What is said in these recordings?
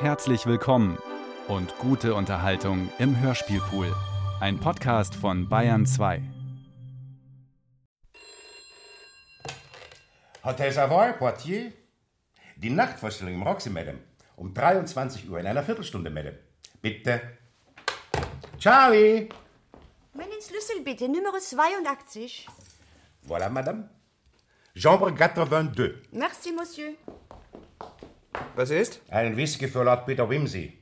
Herzlich willkommen und gute Unterhaltung im Hörspielpool. Ein Podcast von Bayern 2. Hotel Savoy, Poitiers. Die Nachtvorstellung im Roxy, Madame. Um 23 Uhr in einer Viertelstunde, Madame. Bitte. Charlie! Meinen Schlüssel bitte, Nummer 82. Voilà, Madame. Chambre 82. Merci, Monsieur. Was ist? Einen Whisky für Lord Peter Wimsey.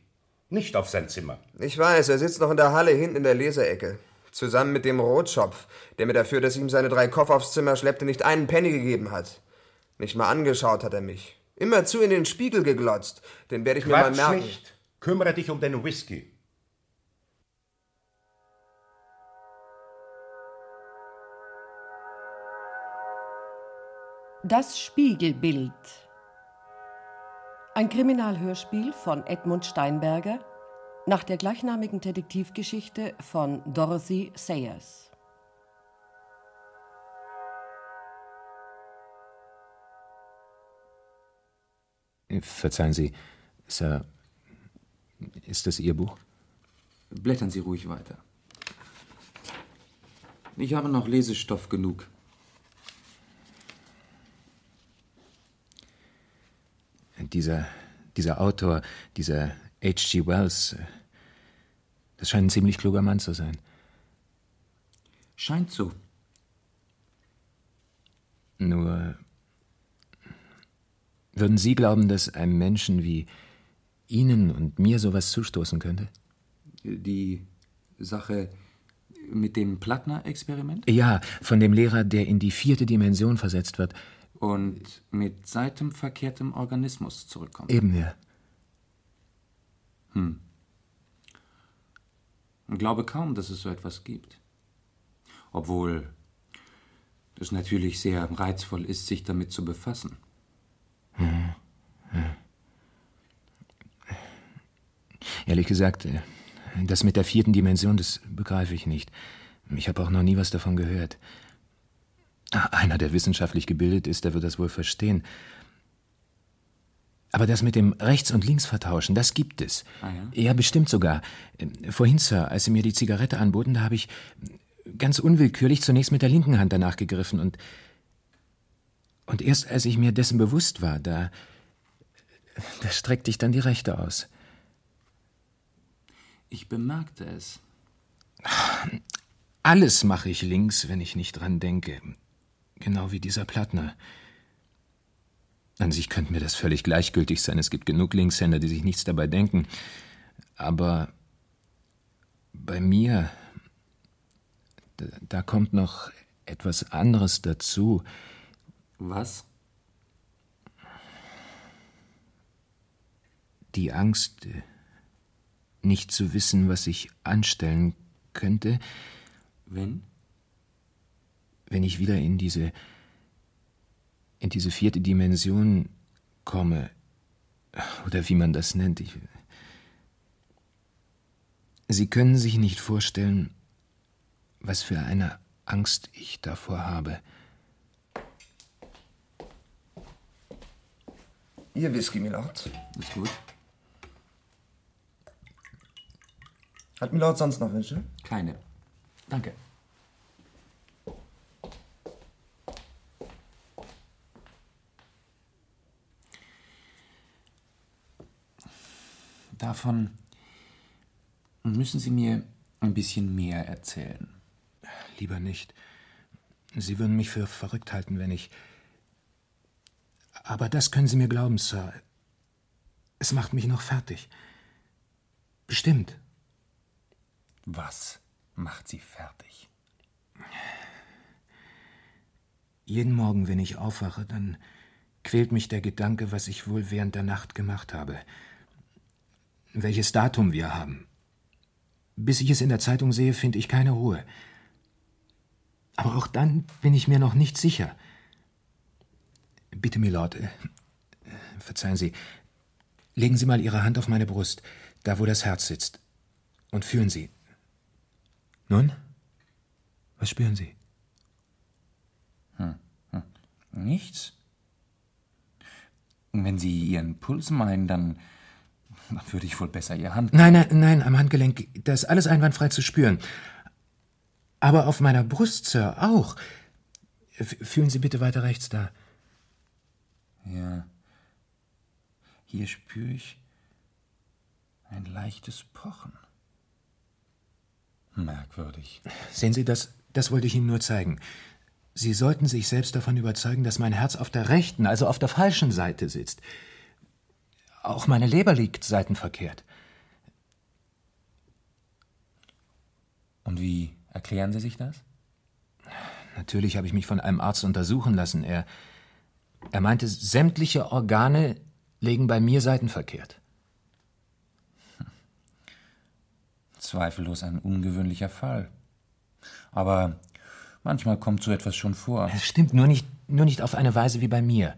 Nicht auf sein Zimmer. Ich weiß, er sitzt noch in der Halle hinten in der Leserecke. Zusammen mit dem Rotschopf, der mir dafür, dass ich ihm seine drei Koffer aufs Zimmer schleppte, nicht einen Penny gegeben hat. Nicht mal angeschaut hat er mich. Immerzu in den Spiegel geglotzt. Den werde ich mir mal Quatsch merken. nicht. Kümmere dich um den Whisky. Das Spiegelbild. Ein Kriminalhörspiel von Edmund Steinberger nach der gleichnamigen Detektivgeschichte von Dorothy Sayers. Verzeihen Sie, Sir, ist das Ihr Buch? Blättern Sie ruhig weiter. Ich habe noch Lesestoff genug. Dieser, dieser Autor, dieser H.G. Wells, das scheint ein ziemlich kluger Mann zu sein. Scheint so. Nur würden Sie glauben, dass einem Menschen wie Ihnen und mir sowas zustoßen könnte? Die Sache mit dem Plattner-Experiment? Ja, von dem Lehrer, der in die vierte Dimension versetzt wird. Und mit seitenverkehrtem Organismus zurückkommt. Eben ja. Hm. Und glaube kaum, dass es so etwas gibt. Obwohl es natürlich sehr reizvoll ist, sich damit zu befassen. Hm. Ja. Ehrlich gesagt, äh, das mit der vierten Dimension, das begreife ich nicht. Ich habe auch noch nie was davon gehört. Einer, der wissenschaftlich gebildet ist, der wird das wohl verstehen. Aber das mit dem Rechts- und Linksvertauschen, das gibt es. Ah ja? Ja, bestimmt sogar. Vorhin, Sir, als Sie mir die Zigarette anboten, da habe ich ganz unwillkürlich zunächst mit der linken Hand danach gegriffen und und erst als ich mir dessen bewusst war, da da streckte ich dann die rechte aus. Ich bemerkte es. Alles mache ich links, wenn ich nicht dran denke. Genau wie dieser Plattner. An sich könnte mir das völlig gleichgültig sein. Es gibt genug Linkshänder, die sich nichts dabei denken. Aber bei mir, da, da kommt noch etwas anderes dazu. Was? Die Angst, nicht zu wissen, was ich anstellen könnte. Wenn? Wenn ich wieder in diese in diese vierte Dimension komme, oder wie man das nennt. Ich, Sie können sich nicht vorstellen, was für eine Angst ich davor habe. Ihr Whisky, Milord. Ist gut. Hat Milord sonst noch Wünsche? Keine. Danke. Davon müssen Sie mir ein bisschen mehr erzählen. Lieber nicht. Sie würden mich für verrückt halten, wenn ich. Aber das können Sie mir glauben, Sir. Es macht mich noch fertig. Bestimmt. Was macht Sie fertig? Jeden Morgen, wenn ich aufwache, dann quält mich der Gedanke, was ich wohl während der Nacht gemacht habe. Welches Datum wir haben. Bis ich es in der Zeitung sehe, finde ich keine Ruhe. Aber auch dann bin ich mir noch nicht sicher. Bitte, Milord, äh, verzeihen Sie, legen Sie mal Ihre Hand auf meine Brust, da wo das Herz sitzt, und fühlen Sie. Nun? Was spüren Sie? Hm. Hm. Nichts. Wenn Sie Ihren Puls meinen, dann Dann würde ich wohl besser Ihr Hand. Nein, nein, nein, am Handgelenk, da ist alles einwandfrei zu spüren. Aber auf meiner Brust, Sir, auch. F fühlen Sie bitte weiter rechts da. Ja. Hier spüre ich ein leichtes Pochen. Merkwürdig. Sehen Sie, das, das wollte ich Ihnen nur zeigen. Sie sollten sich selbst davon überzeugen, dass mein Herz auf der rechten, also auf der falschen Seite sitzt. Auch meine Leber liegt seitenverkehrt. Und wie erklären Sie sich das? Natürlich habe ich mich von einem Arzt untersuchen lassen. Er, er meinte, sämtliche Organe legen bei mir seitenverkehrt. Zweifellos ein ungewöhnlicher Fall. Aber manchmal kommt so etwas schon vor. Es stimmt nur nicht, nur nicht auf eine Weise wie bei mir.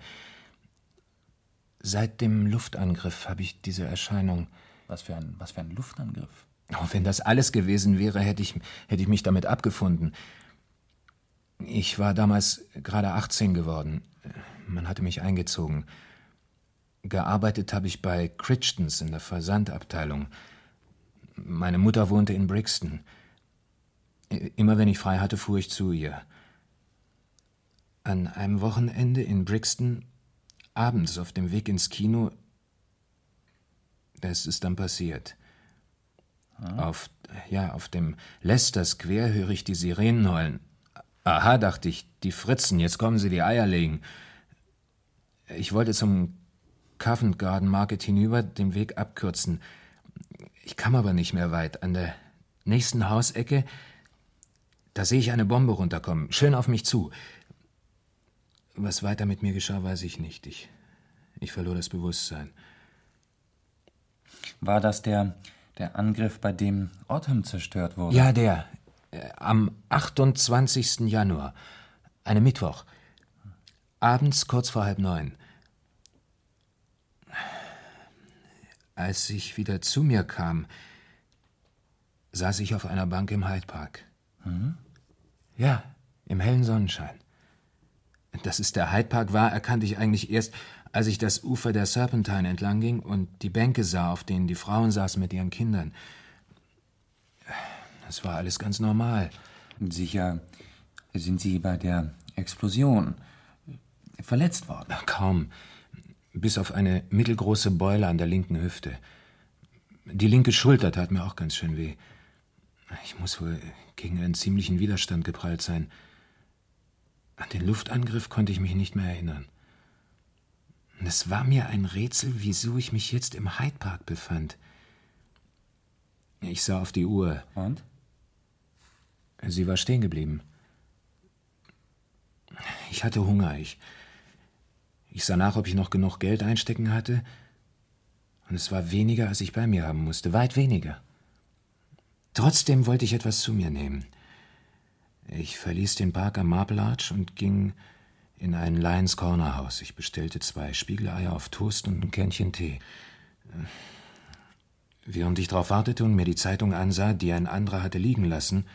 Seit dem Luftangriff habe ich diese Erscheinung. Was für ein, was für ein Luftangriff? Oh, wenn das alles gewesen wäre, hätte ich, hätte ich mich damit abgefunden. Ich war damals gerade 18 geworden. Man hatte mich eingezogen. Gearbeitet habe ich bei Crichtons in der Versandabteilung. Meine Mutter wohnte in Brixton. Immer wenn ich frei hatte, fuhr ich zu ihr. An einem Wochenende in Brixton, abends auf dem Weg ins Kino, das ist dann passiert. Auf, ja, auf dem Leicester Square höre ich die Sirenen heulen. Aha, dachte ich, die Fritzen, jetzt kommen sie die Eier legen. Ich wollte zum Covent Garden Market hinüber, den Weg abkürzen. Ich kam aber nicht mehr weit. An der nächsten Hausecke, da sehe ich eine Bombe runterkommen, schön auf mich zu. Was weiter mit mir geschah, weiß ich nicht. Ich, ich verlor das Bewusstsein. War das der, der Angriff, bei dem Autumn zerstört wurde? Ja, der. Äh, am 28. Januar. Einem Mittwoch. Abends kurz vor halb neun. Als ich wieder zu mir kam, saß ich auf einer Bank im Hyde Park. Mhm. Ja, im hellen Sonnenschein. Dass es der Hyde Park war, erkannte ich eigentlich erst, als ich das Ufer der Serpentine entlang ging und die Bänke sah, auf denen die Frauen saßen mit ihren Kindern. Das war alles ganz normal. Sicher sind Sie bei der Explosion verletzt worden. Kaum. Bis auf eine mittelgroße Beule an der linken Hüfte. Die linke Schulter tat mir auch ganz schön weh. Ich muss wohl gegen einen ziemlichen Widerstand geprallt sein. An den Luftangriff konnte ich mich nicht mehr erinnern. Und es war mir ein Rätsel, wieso ich mich jetzt im Hyde Park befand. Ich sah auf die Uhr. Und? Sie war stehen geblieben. Ich hatte Hunger. Ich, ich sah nach, ob ich noch genug Geld einstecken hatte. Und es war weniger, als ich bei mir haben musste. Weit weniger. Trotzdem wollte ich etwas zu mir nehmen. Ich verließ den Park am Marble Arch und ging in ein Lions Corner Haus. Ich bestellte zwei Spiegeleier auf Toast und ein Kännchen Tee. Während ich darauf wartete und mir die Zeitung ansah, die ein anderer hatte liegen lassen,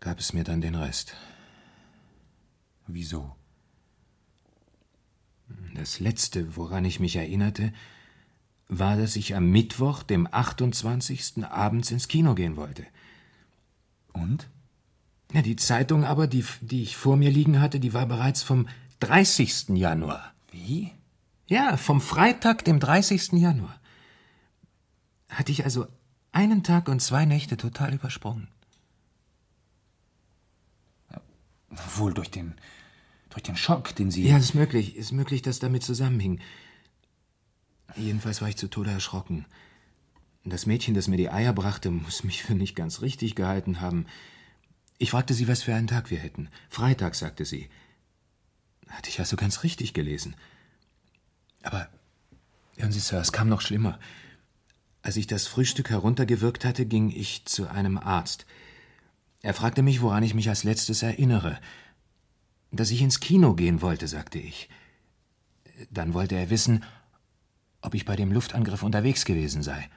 gab es mir dann den Rest. Wieso? Das Letzte, woran ich mich erinnerte, war, dass ich am Mittwoch, dem 28. abends ins Kino gehen wollte. Und? Ja, die Zeitung aber, die, die ich vor mir liegen hatte, die war bereits vom 30. Januar. Wie? Ja, vom Freitag, dem 30. Januar. Hatte ich also einen Tag und zwei Nächte total übersprungen. Wohl durch den, durch den Schock, den Sie. Ja, ist möglich. Ist möglich, dass damit zusammenhing. Jedenfalls war ich zu Tode erschrocken. Das Mädchen, das mir die Eier brachte, muss mich für nicht ganz richtig gehalten haben. Ich fragte sie, was für einen Tag wir hätten. Freitag, sagte sie. Hatte ich also ganz richtig gelesen. Aber hören Sie, Sir, es kam noch schlimmer. Als ich das Frühstück heruntergewirkt hatte, ging ich zu einem Arzt. Er fragte mich, woran ich mich als letztes erinnere. Dass ich ins Kino gehen wollte, sagte ich. Dann wollte er wissen, ob ich bei dem Luftangriff unterwegs gewesen sei.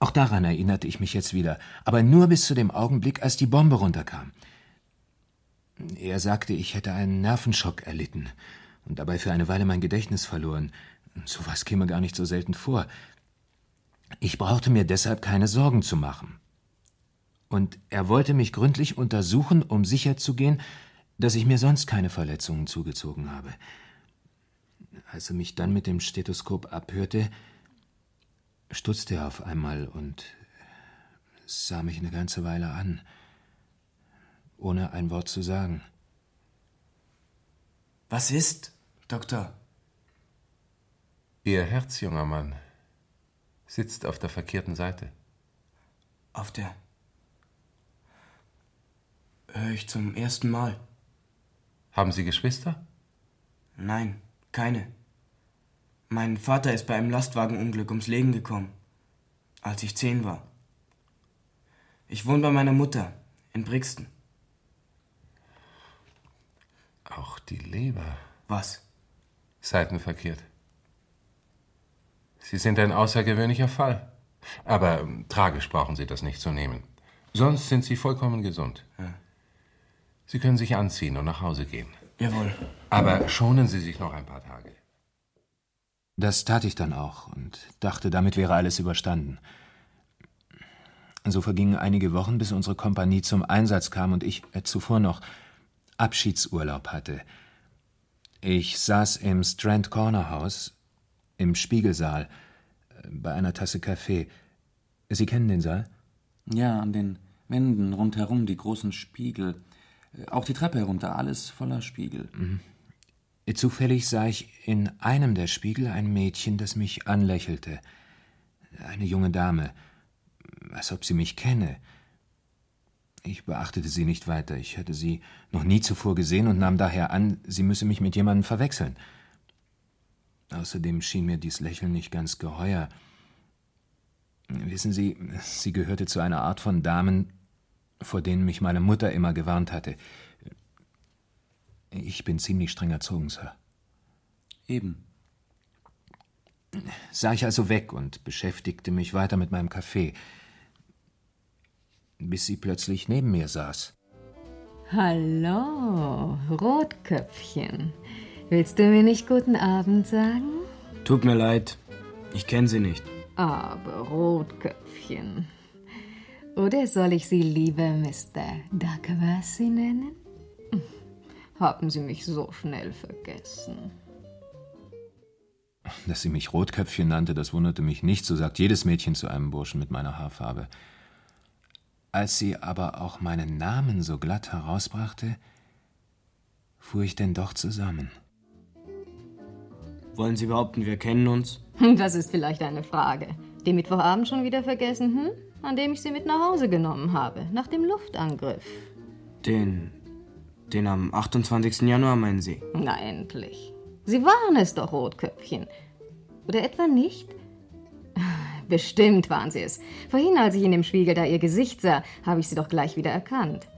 Auch daran erinnerte ich mich jetzt wieder, aber nur bis zu dem Augenblick, als die Bombe runterkam. Er sagte, ich hätte einen Nervenschock erlitten und dabei für eine Weile mein Gedächtnis verloren. Sowas käme gar nicht so selten vor. Ich brauchte mir deshalb keine Sorgen zu machen. Und er wollte mich gründlich untersuchen, um sicherzugehen, dass ich mir sonst keine Verletzungen zugezogen habe. Als er mich dann mit dem Stethoskop abhörte, stutzte er auf einmal und sah mich eine ganze Weile an, ohne ein Wort zu sagen. Was ist, Doktor? Ihr Herz, junger Mann, sitzt auf der verkehrten Seite. Auf der. Höre ich zum ersten Mal. Haben Sie Geschwister? Nein, keine. Mein Vater ist bei einem Lastwagenunglück ums Leben gekommen, als ich zehn war. Ich wohne bei meiner Mutter in Brixton. Auch die Leber. Was? Seitenverkehrt. Sie sind ein außergewöhnlicher Fall. Aber ähm, tragisch brauchen Sie das nicht zu nehmen. Sonst sind Sie vollkommen gesund. Ja. Sie können sich anziehen und nach Hause gehen. Jawohl. Aber schonen Sie sich noch ein paar Tage. Das tat ich dann auch und dachte, damit wäre alles überstanden. So vergingen einige Wochen, bis unsere Kompanie zum Einsatz kam und ich äh, zuvor noch Abschiedsurlaub hatte. Ich saß im Strand Corner House, im Spiegelsaal, äh, bei einer Tasse Kaffee. Sie kennen den Saal? Ja, an den Wänden rundherum die großen Spiegel. Äh, Auch die Treppe herunter, alles voller Spiegel. Zufällig sah ich in einem der Spiegel ein Mädchen, das mich anlächelte. Eine junge Dame, als ob sie mich kenne. Ich beachtete sie nicht weiter. Ich hatte sie noch nie zuvor gesehen und nahm daher an, sie müsse mich mit jemandem verwechseln. Außerdem schien mir dies Lächeln nicht ganz geheuer. Wissen Sie, sie gehörte zu einer Art von Damen, vor denen mich meine Mutter immer gewarnt hatte. Ich bin ziemlich streng erzogen, Sir. Eben. Sah ich also weg und beschäftigte mich weiter mit meinem Kaffee, bis sie plötzlich neben mir saß. Hallo, Rotköpfchen. Willst du mir nicht guten Abend sagen? Tut mir leid, ich kenne sie nicht. Aber Rotköpfchen. Oder soll ich Sie lieber Mr. Duckworthy nennen? Hm, Haben Sie mich so schnell vergessen? Dass sie mich Rotköpfchen nannte, das wunderte mich nicht, so sagt jedes Mädchen zu einem Burschen mit meiner Haarfarbe. Als sie aber auch meinen Namen so glatt herausbrachte, fuhr ich denn doch zusammen. Wollen Sie behaupten, wir kennen uns? Das ist vielleicht eine Frage. Den Mittwochabend schon wieder vergessen, hm? An dem ich Sie mit nach Hause genommen habe, nach dem Luftangriff. Den. Den am 28. Januar, meinen Sie? Na endlich. Sie waren es doch, Rotköpfchen. Oder etwa nicht? Bestimmt waren Sie es. Vorhin, als ich in dem Spiegel da Ihr Gesicht sah, habe ich Sie doch gleich wieder erkannt.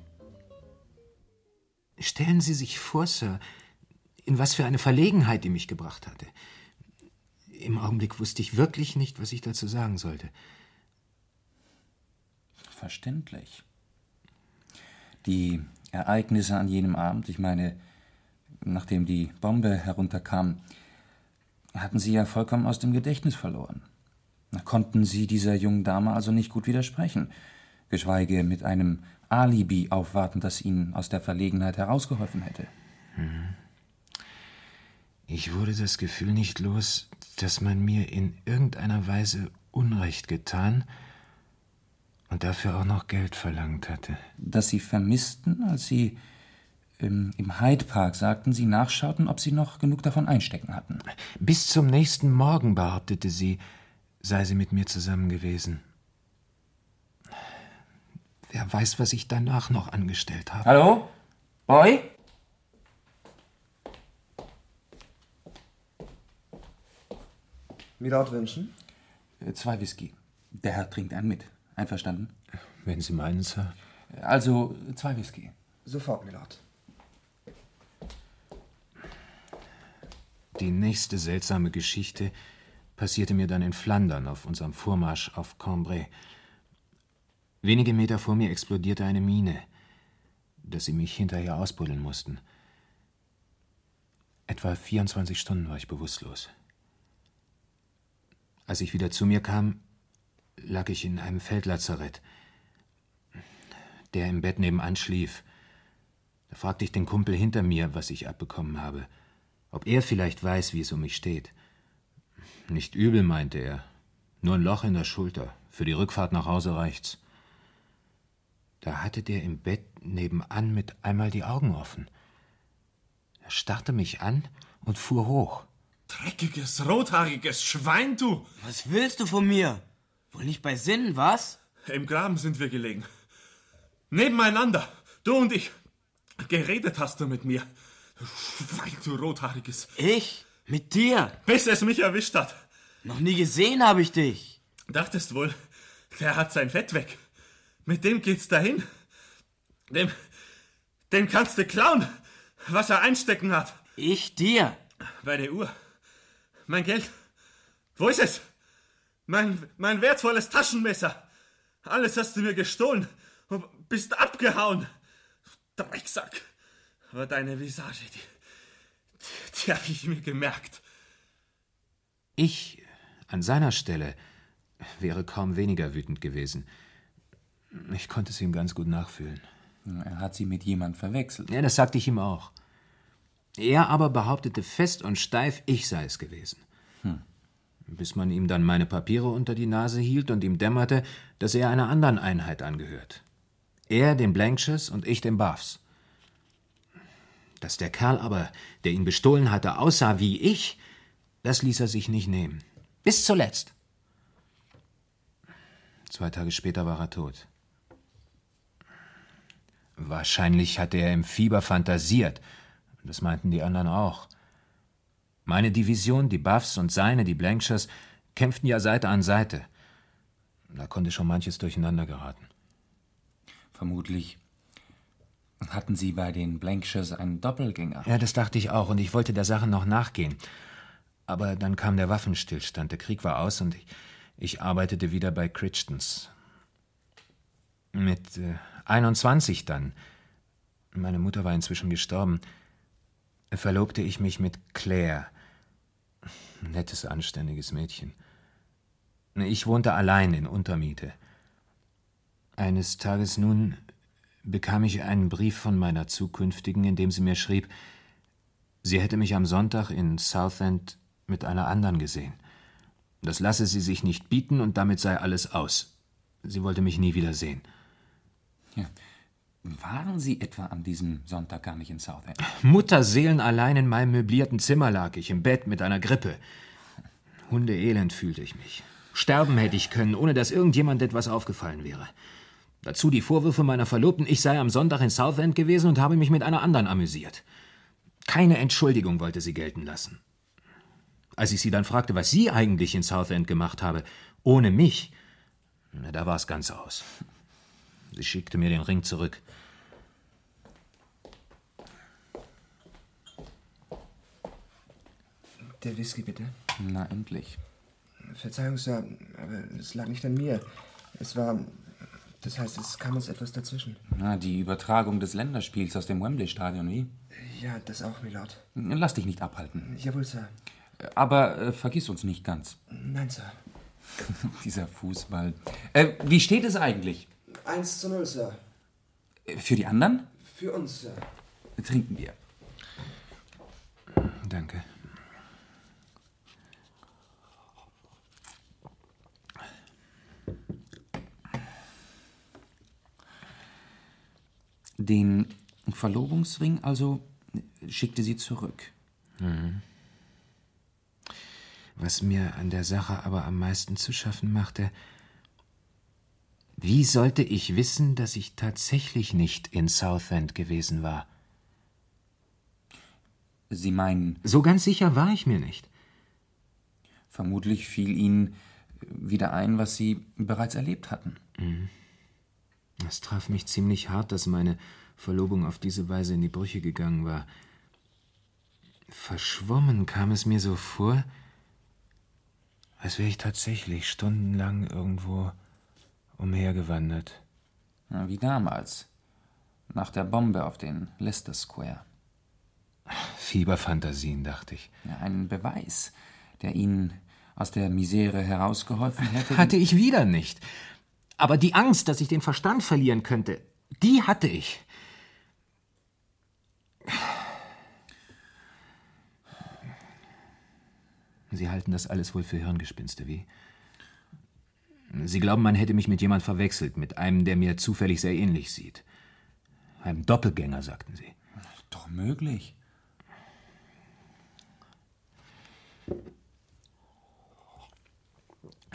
Stellen Sie sich vor, Sir, in was für eine Verlegenheit die mich gebracht hatte. Im Augenblick wusste ich wirklich nicht, was ich dazu sagen sollte. Verständlich. Die Ereignisse an jenem Abend, ich meine, nachdem die Bombe herunterkam, hatten Sie ja vollkommen aus dem Gedächtnis verloren. Konnten Sie dieser jungen Dame also nicht gut widersprechen, geschweige mit einem Alibi aufwarten, das Ihnen aus der Verlegenheit herausgeholfen hätte. Ich wurde das Gefühl nicht los, dass man mir in irgendeiner Weise Unrecht getan und dafür auch noch Geld verlangt hatte. Dass Sie vermissten, als Sie im, im Hyde Park sagten, Sie nachschauten, ob Sie noch genug davon einstecken hatten. Bis zum nächsten Morgen, behauptete sie, sei sie mit mir zusammen gewesen. Wer weiß, was ich danach noch angestellt habe. Hallo? Boy? Milord wünschen? Äh, Zwei Whisky. Der Herr trinkt einen mit. Einverstanden? Wenn Sie meinen, Sir. Also zwei Whisky. Sofort, Milord. Die nächste seltsame Geschichte passierte mir dann in Flandern auf unserem Vormarsch auf Cambrai. Wenige Meter vor mir explodierte eine Mine, dass sie mich hinterher ausbuddeln mussten. Etwa 24 Stunden war ich bewusstlos. Als ich wieder zu mir kam, lag ich in einem Feldlazarett. Der im Bett nebenan schlief. Da fragte ich den Kumpel hinter mir, was ich abbekommen habe. Ob er vielleicht weiß, wie es um mich steht. Nicht übel, meinte er. Nur ein Loch in der Schulter. Für die Rückfahrt nach Hause reicht's. Da hatte der im Bett nebenan mit einmal die Augen offen. Er starrte mich an und fuhr hoch. Dreckiges, rothaariges Schwein, du! Was willst du von mir? Wohl nicht bei Sinnen, was? Im Graben sind wir gelegen. Nebeneinander, du und ich. Geredet hast du mit mir. Schwein, du rothaariges. Ich? Mit dir? Bis es mich erwischt hat. Noch nie gesehen habe ich dich. Dachtest wohl, der hat sein Fett weg. Mit dem geht's dahin. Dem, dem kannst du klauen, was er einstecken hat. Ich dir? Bei der Uhr. Mein Geld. Wo ist es? Mein, mein wertvolles Taschenmesser. Alles hast du mir gestohlen und bist abgehauen. Drecksack. Aber deine Visage, die, die, die habe ich mir gemerkt. Ich an seiner Stelle wäre kaum weniger wütend gewesen. Ich konnte es ihm ganz gut nachfühlen. Er hat sie mit jemand verwechselt. Ja, das sagte ich ihm auch. Er aber behauptete fest und steif, ich sei es gewesen. Hm. Bis man ihm dann meine Papiere unter die Nase hielt und ihm dämmerte, dass er einer anderen Einheit angehört. Er den Blankshires und ich den Buffs. Dass der Kerl aber, der ihn bestohlen hatte, aussah wie ich, das ließ er sich nicht nehmen. Bis zuletzt. Zwei Tage später war er tot. Wahrscheinlich hatte er im Fieber fantasiert. Das meinten die anderen auch. Meine Division, die Buffs und seine, die Blankshires, kämpften ja Seite an Seite. Da konnte schon manches durcheinander geraten. Vermutlich hatten Sie bei den Blankshires einen Doppelgänger. Ja, das dachte ich auch, und ich wollte der Sache noch nachgehen. Aber dann kam der Waffenstillstand, der Krieg war aus und ich, ich arbeitete wieder bei Crichtons. Mit äh, 21 dann, meine Mutter war inzwischen gestorben, verlobte ich mich mit Claire. Nettes, anständiges Mädchen. Ich wohnte allein in Untermiete. Eines Tages nun bekam ich einen Brief von meiner zukünftigen, in dem sie mir schrieb, sie hätte mich am Sonntag in Southend mit einer anderen gesehen. Das lasse sie sich nicht bieten und damit sei alles aus. Sie wollte mich nie wieder sehen. Ja. Waren Sie etwa an diesem Sonntag gar nicht in Southend? Mutterseelen allein in meinem möblierten Zimmer lag ich, im Bett mit einer Grippe. Hundeelend fühlte ich mich. Sterben hätte ich können, ohne dass irgendjemand etwas aufgefallen wäre. Dazu die Vorwürfe meiner Verlobten, ich sei am Sonntag in Southend gewesen und habe mich mit einer anderen amüsiert. Keine Entschuldigung wollte sie gelten lassen. Als ich sie dann fragte, was sie eigentlich in Southend gemacht habe, ohne mich, da war es ganz aus. Sie schickte mir den Ring zurück. Der Whisky, bitte. Na, endlich. Verzeihung, Sir, aber es lag nicht an mir. Es war. Das heißt, es kam uns etwas dazwischen. Na, die Übertragung des Länderspiels aus dem Wembley-Stadion, wie? Ja, das auch, Milord. Lass dich nicht abhalten. Jawohl, Sir. Aber äh, vergiss uns nicht ganz. Nein, Sir. Dieser Fußball. Äh, wie steht es eigentlich? 1 zu 0, Sir. Für die anderen? Für uns, Sir. Trinken wir. Danke. Den Verlobungsring also schickte sie zurück. Mhm. Was mir an der Sache aber am meisten zu schaffen machte, wie sollte ich wissen, dass ich tatsächlich nicht in Southend gewesen war? Sie meinen. So ganz sicher war ich mir nicht. Vermutlich fiel Ihnen wieder ein, was Sie bereits erlebt hatten. Mhm. Es traf mich ziemlich hart, dass meine Verlobung auf diese Weise in die Brüche gegangen war. Verschwommen kam es mir so vor, als wäre ich tatsächlich stundenlang irgendwo umhergewandert. Ja, wie damals. Nach der Bombe auf den Leicester Square. Fieberfantasien, dachte ich. Ja, ein Beweis, der Ihnen aus der Misere herausgeholfen hätte? Hatte ich wieder nicht. Aber die Angst, dass ich den Verstand verlieren könnte, die hatte ich. Sie halten das alles wohl für Hirngespinste, wie? Sie glauben, man hätte mich mit jemand verwechselt, mit einem, der mir zufällig sehr ähnlich sieht. Einem Doppelgänger, sagten Sie. Doch möglich.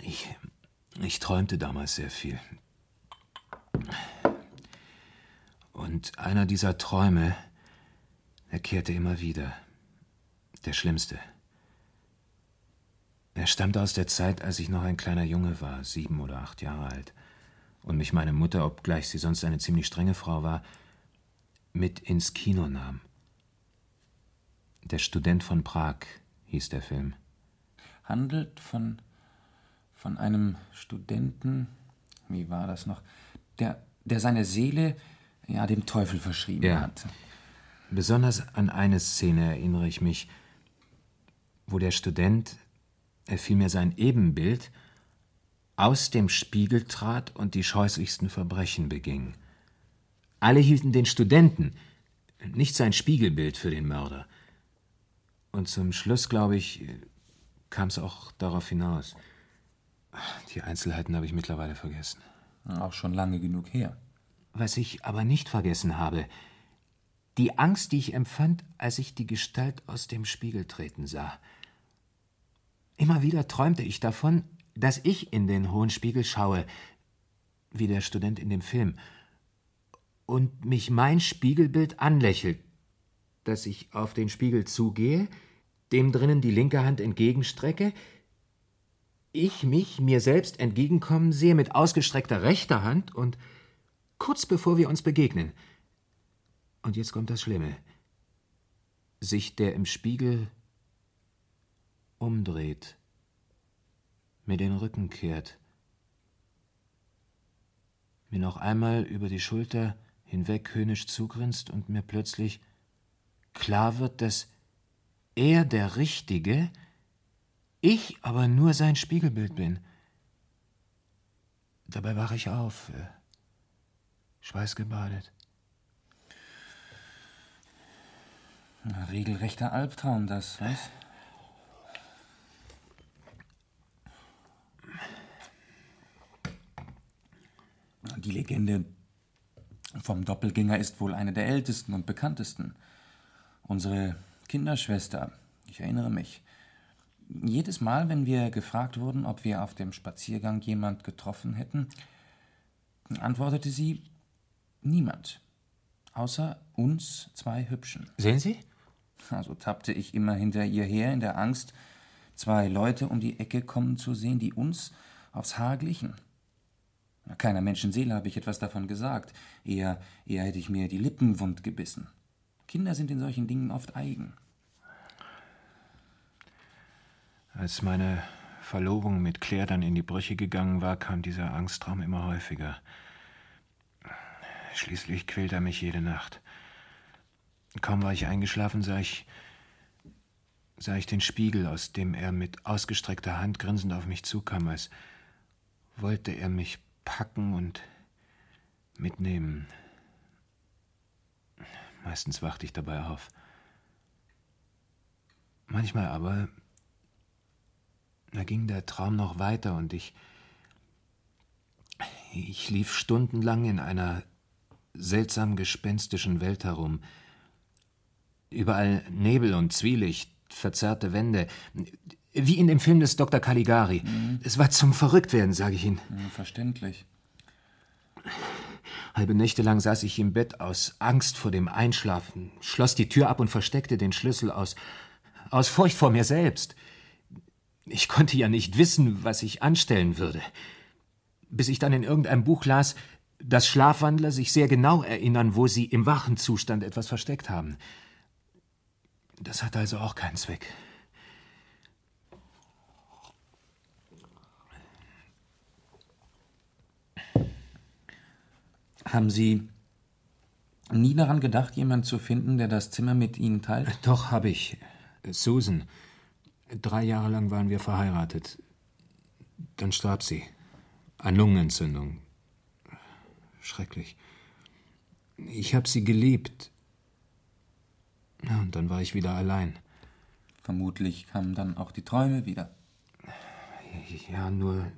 Ich, ich träumte damals sehr viel. Und einer dieser Träume, er kehrte immer wieder. Der schlimmste. Er stammte aus der Zeit, als ich noch ein kleiner Junge war, sieben oder acht Jahre alt, und mich meine Mutter, obgleich sie sonst eine ziemlich strenge Frau war, mit ins Kino nahm. Der Student von Prag hieß der Film. Handelt von, von einem Studenten, wie war das noch, der, der seine Seele ja dem Teufel verschrieben Ja. hat. Besonders an eine Szene erinnere ich mich, wo der Student, er vielmehr sein Ebenbild, aus dem Spiegel trat und die scheußlichsten Verbrechen beging. Alle hielten den Studenten, nicht sein Spiegelbild für den Mörder. Und zum Schluss, glaube ich, kam es auch darauf hinaus. Die Einzelheiten habe ich mittlerweile vergessen. Auch schon lange genug her. Was ich aber nicht vergessen habe, die Angst, die ich empfand, als ich die Gestalt aus dem Spiegel treten sah. Immer wieder träumte ich davon, dass ich in den hohen Spiegel schaue, wie der Student in dem Film, und mich mein Spiegelbild anlächelt, dass ich auf den Spiegel zugehe, dem drinnen die linke Hand entgegenstrecke, ich mich mir selbst entgegenkommen sehe mit ausgestreckter rechter Hand und kurz bevor wir uns begegnen. Und jetzt kommt das Schlimme. Sich der im Spiegel umdreht, mir den Rücken kehrt, mir noch einmal über die Schulter hinweg höhnisch zugrinst und mir plötzlich klar wird, dass er der Richtige, ich aber nur sein Spiegelbild bin. Dabei wache ich auf, äh, schweißgebadet. Ein regelrechter Albtraum, das, was? Die Legende vom Doppelgänger ist wohl eine der ältesten und bekanntesten. Unsere Kinderschwester, ich erinnere mich, jedes Mal, wenn wir gefragt wurden, ob wir auf dem Spaziergang jemand getroffen hätten, antwortete sie niemand, außer uns zwei Hübschen. Sehen Sie? Also tappte ich immer hinter ihr her in der Angst, zwei Leute um die Ecke kommen zu sehen, die uns aufs Haar glichen. Keiner Menschenseele habe ich etwas davon gesagt. Eher, eher hätte ich mir die Lippen wund gebissen. Kinder sind in solchen Dingen oft eigen. Als meine Verlobung mit Claire dann in die Brüche gegangen war, kam dieser Angsttraum immer häufiger. Schließlich quält er mich jede Nacht. Kaum war ich eingeschlafen, sah ich, sah ich den Spiegel, aus dem er mit ausgestreckter Hand grinsend auf mich zukam, als wollte er mich packen und mitnehmen. Meistens wachte ich dabei auf. Manchmal aber, da ging der Traum noch weiter und ich, ich lief stundenlang in einer seltsam gespenstischen Welt herum. Überall Nebel und Zwielicht, verzerrte Wände. Wie in dem Film des Dr. Caligari. Es war zum Verrücktwerden, sage ich Ihnen. Ja, verständlich. Halbe Nächte lang saß ich im Bett aus Angst vor dem Einschlafen, schloss die Tür ab und versteckte den Schlüssel aus, aus Furcht vor mir selbst. Ich konnte ja nicht wissen, was ich anstellen würde. Bis ich dann in irgendeinem Buch las, dass Schlafwandler sich sehr genau erinnern, wo sie im wachen Zustand etwas versteckt haben. Das hatte also auch keinen Zweck. Haben Sie nie daran gedacht, jemanden zu finden, der das Zimmer mit Ihnen teilt? Doch, habe ich. Susan. Drei Jahre lang waren wir verheiratet. Dann starb sie. An Lungenentzündung. Schrecklich. Ich habe sie geliebt. Ja, und dann war ich wieder allein. Vermutlich kamen dann auch die Träume wieder. Ja, nur,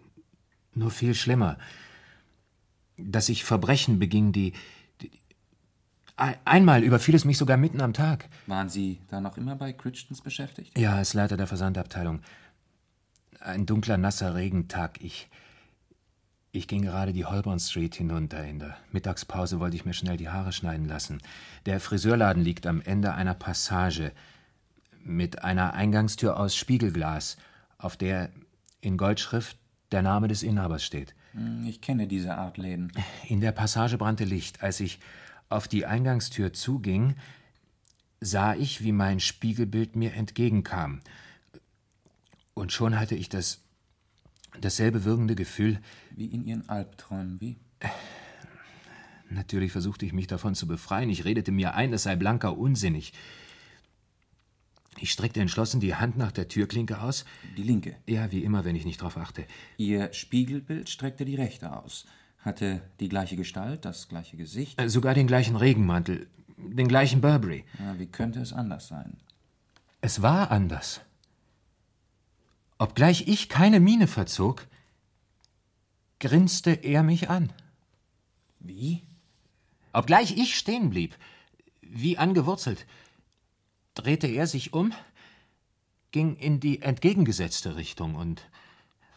nur viel schlimmer. Dass ich Verbrechen beging, die, die. Einmal überfiel es mich sogar mitten am Tag. Waren Sie da noch immer bei Crichtons beschäftigt? Ja, als Leiter der Versandabteilung. Ein dunkler, nasser Regentag. Ich. Ich ging gerade die Holborn Street hinunter. In der Mittagspause wollte ich mir schnell die Haare schneiden lassen. Der Friseurladen liegt am Ende einer Passage mit einer Eingangstür aus Spiegelglas, auf der in Goldschrift der Name des Inhabers steht. Hm, ich kenne diese Art Läden. In der Passage brannte Licht. Als ich auf die Eingangstür zuging, sah ich, wie mein Spiegelbild mir entgegenkam. Und schon hatte ich das dasselbe wirkende Gefühl. Wie in Ihren Albträumen, wie? Natürlich versuchte ich mich davon zu befreien. Ich redete mir ein, es sei blanker unsinnig. Ich streckte entschlossen die Hand nach der Türklinke aus. Die linke? Ja, wie immer, wenn ich nicht drauf achte. Ihr Spiegelbild streckte die rechte aus. Hatte die gleiche Gestalt, das gleiche Gesicht? Äh, sogar den gleichen Regenmantel, den gleichen Burberry. Ja, wie könnte es anders sein? Es war anders. Obgleich ich keine Miene verzog, grinste er mich an. Wie? Obgleich ich stehen blieb, wie angewurzelt, drehte er sich um, ging in die entgegengesetzte Richtung und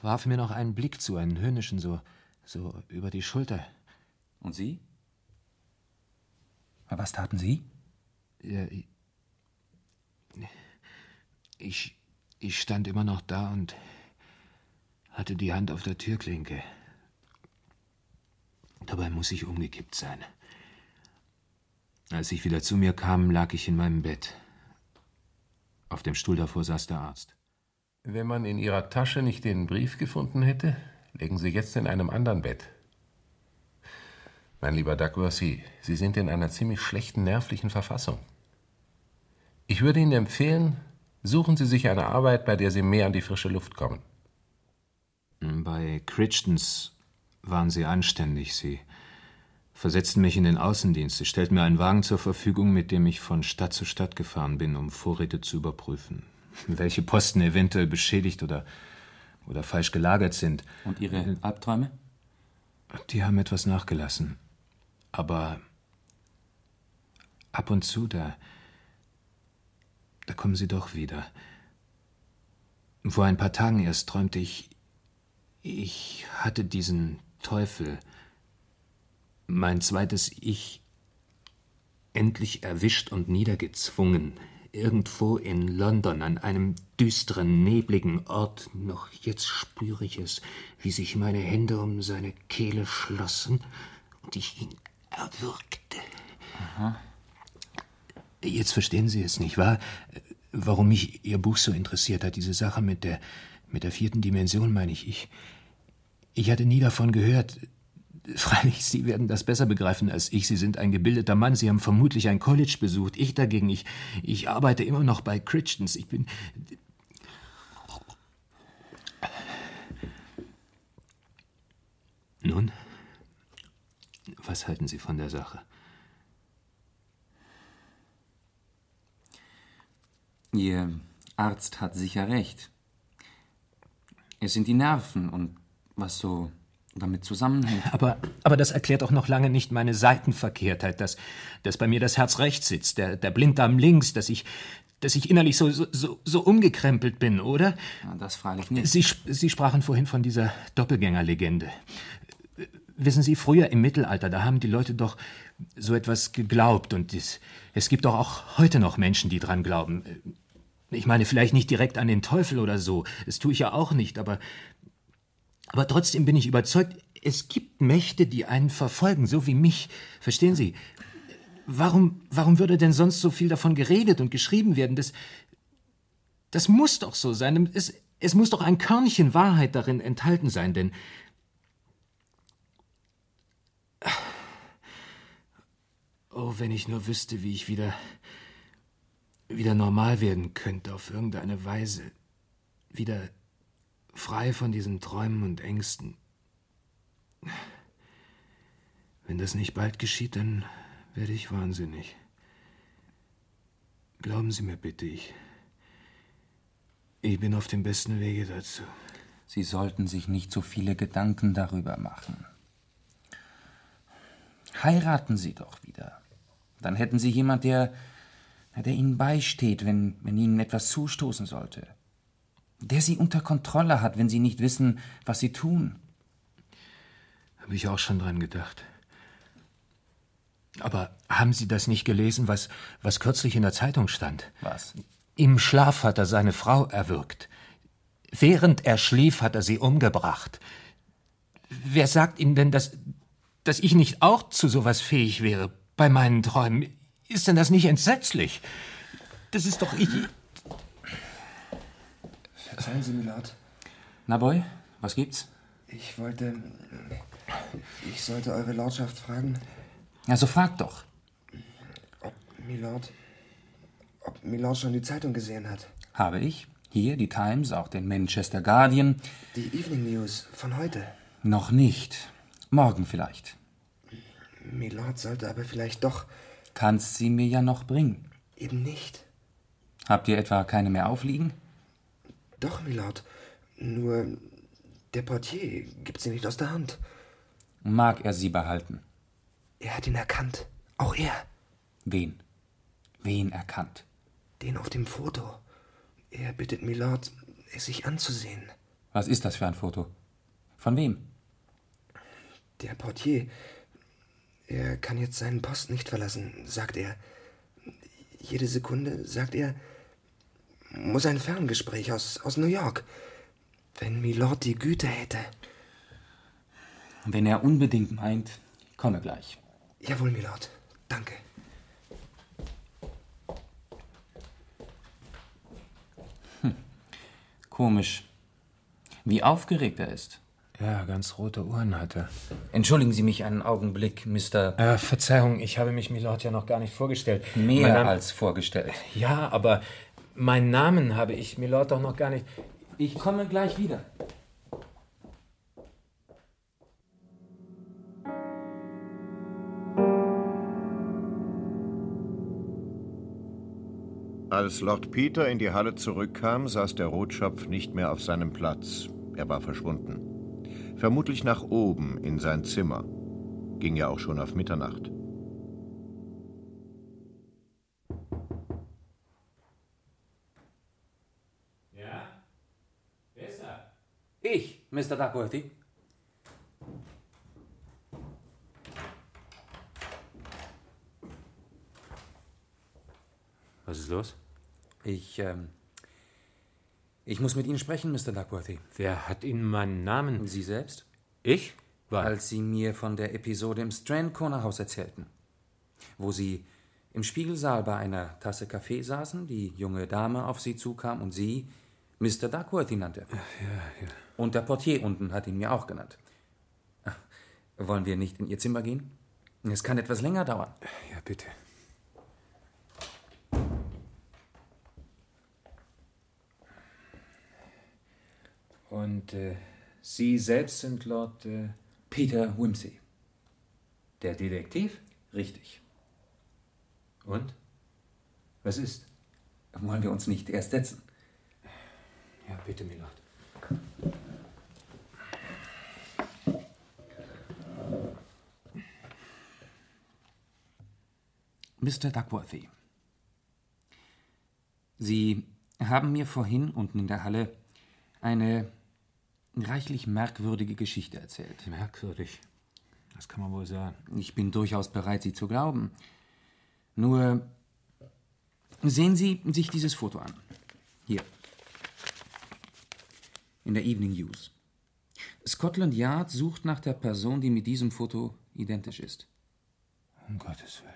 warf mir noch einen Blick zu, einen höhnischen, so, so über die Schulter. Und Sie? Was taten Sie? Ja, ich, ich stand immer noch da und hatte die Hand auf der Türklinke. Dabei muss ich umgekippt sein. Als ich wieder zu mir kam, lag ich in meinem Bett. Auf dem Stuhl davor saß der Arzt. Wenn man in Ihrer Tasche nicht den Brief gefunden hätte, legen Sie jetzt in einem anderen Bett. Mein lieber Douglas, Sie, Sie sind in einer ziemlich schlechten nervlichen Verfassung. Ich würde Ihnen empfehlen, suchen Sie sich eine Arbeit, bei der Sie mehr an die frische Luft kommen. Bei Crichtons waren Sie anständig. Sie versetzten mich in den Außendienst. Sie stellten mir einen Wagen zur Verfügung, mit dem ich von Stadt zu Stadt gefahren bin, um Vorräte zu überprüfen. Welche Posten eventuell beschädigt oder, oder falsch gelagert sind. Und Ihre Albträume? Die haben etwas nachgelassen. Aber ab und zu, da, da kommen sie doch wieder. Vor ein paar Tagen erst träumte ich, ich hatte diesen Teufel, mein zweites Ich, endlich erwischt und niedergezwungen, irgendwo in London, an einem düsteren, nebligen Ort. Noch jetzt spüre ich es, wie sich meine Hände um seine Kehle schlossen und ich ihn erwürgte. Aha. Jetzt verstehen Sie es nicht wahr? Warum mich Ihr Buch so interessiert hat, diese Sache mit der, mit der vierten Dimension, meine ich. Ich, ich hatte nie davon gehört. Freilich, Sie werden das besser begreifen als ich. Sie sind ein gebildeter Mann. Sie haben vermutlich ein College besucht. Ich dagegen, ich, ich arbeite immer noch bei Crichtons. Ich bin. Nun, was halten Sie von der Sache? Ihr Arzt hat sicher recht. Es sind die Nerven und was so damit zusammenhängt. Aber, aber das erklärt auch noch lange nicht meine Seitenverkehrtheit, dass, dass bei mir das Herz rechts sitzt, der, der Blinddarm links, dass ich, dass ich innerlich so, so, so umgekrempelt bin, oder? Ja, das freilich nicht. Sie, Sie sprachen vorhin von dieser Doppelgängerlegende. Wissen Sie, früher im Mittelalter, da haben die Leute doch so etwas geglaubt und es, es gibt doch auch heute noch Menschen, die dran glauben. Ich meine, vielleicht nicht direkt an den Teufel oder so, das tue ich ja auch nicht, aber aber trotzdem bin ich überzeugt, es gibt Mächte, die einen verfolgen, so wie mich. Verstehen Sie? Warum, warum würde denn sonst so viel davon geredet und geschrieben werden? Das, das muss doch so sein. Es, es muss doch ein Körnchen Wahrheit darin enthalten sein, denn. Oh, wenn ich nur wüsste, wie ich wieder. wieder normal werden könnte auf irgendeine Weise. wieder frei von diesen Träumen und Ängsten. Wenn das nicht bald geschieht, dann werde ich wahnsinnig. Glauben Sie mir bitte, ich. Ich bin auf dem besten Wege dazu. Sie sollten sich nicht so viele Gedanken darüber machen. Heiraten Sie doch wieder. Dann hätten Sie jemand, der, der Ihnen beisteht, wenn, wenn Ihnen etwas zustoßen sollte. Der Sie unter Kontrolle hat, wenn Sie nicht wissen, was Sie tun. Habe ich auch schon dran gedacht. Aber haben Sie das nicht gelesen, was, was kürzlich in der Zeitung stand? Was? Im Schlaf hat er seine Frau erwürgt. Während er schlief, hat er sie umgebracht. Wer sagt Ihnen denn, dass, dass ich nicht auch zu sowas fähig wäre bei meinen Träumen? Ist denn das nicht entsetzlich? Das ist doch ich. Verzeihen Sie, Milord. Na, Boy, was gibt's? Ich wollte. Ich sollte Eure Lordschaft fragen. Also frag doch. Ob Milord. Ob Milord schon die Zeitung gesehen hat. Habe ich. Hier die Times, auch den Manchester Guardian. Die Evening News von heute. Noch nicht. Morgen vielleicht. Milord sollte aber vielleicht doch. Kannst sie mir ja noch bringen. Eben nicht. Habt ihr etwa keine mehr aufliegen? Doch, Milord. Nur der Portier gibt sie nicht aus der Hand. Mag er sie behalten? Er hat ihn erkannt. Auch er. Wen? Wen erkannt? Den auf dem Foto. Er bittet Milord, es sich anzusehen. Was ist das für ein Foto? Von wem? Der Portier. Er kann jetzt seinen Post nicht verlassen, sagt er. Jede Sekunde, sagt er, muss ein Ferngespräch aus, aus New York. Wenn Milord die Güte hätte. Wenn er unbedingt meint, komme gleich. Jawohl, Milord. Danke. Hm. Komisch. Wie aufgeregt er ist. Ja, ganz rote Ohren hat er. Entschuldigen Sie mich einen Augenblick, Mr. Äh, Verzeihung, ich habe mich Milord ja noch gar nicht vorgestellt. Mehr als vorgestellt. Ja, aber meinen Namen habe ich Milord doch noch gar nicht. Ich komme gleich wieder. Als Lord Peter in die Halle zurückkam, saß der Rotschopf nicht mehr auf seinem Platz. Er war verschwunden. Vermutlich nach oben in sein Zimmer. Ging ja auch schon auf Mitternacht. Ich, Mr. Duckworthy. Was ist los? Ich, ähm. Ich muss mit Ihnen sprechen, Mr. Duckworthy. Wer hat Ihnen meinen Namen? Sie selbst? Ich? Wann? Als Sie mir von der Episode im Strand Corner Haus erzählten. Wo Sie im Spiegelsaal bei einer Tasse Kaffee saßen, die junge Dame auf Sie zukam und Sie Mr. Duckworthy nannte. Ja, ja. Und der Portier unten hat ihn mir auch genannt. Wollen wir nicht in Ihr Zimmer gehen? Es kann etwas länger dauern. Ja, bitte. Und äh, Sie selbst sind Lord äh, Peter Wimsey. der Detektiv? Richtig. Und? Was ist? Wollen wir uns nicht erst setzen? Ja, bitte, Milord. Mr. Duckworthy. Sie haben mir vorhin unten in der Halle eine reichlich merkwürdige Geschichte erzählt. Merkwürdig. Das kann man wohl sagen. Ich bin durchaus bereit, Sie zu glauben. Nur sehen Sie sich dieses Foto an. Hier. In der Evening News. Scotland Yard sucht nach der Person, die mit diesem Foto identisch ist. Um Gottes Willen.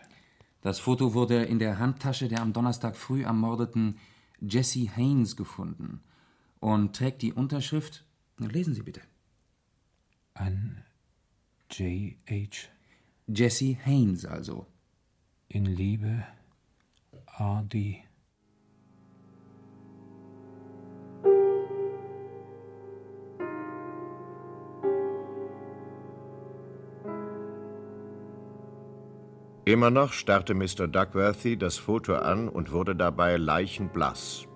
Das Foto wurde in der Handtasche der am Donnerstag früh ermordeten Jesse Haynes gefunden und trägt die Unterschrift. Lesen Sie bitte. An J.H. Jesse Haynes also. In Liebe, R.D. Immer noch starrte Mr. Duckworthy das Foto an und wurde dabei leichenblass.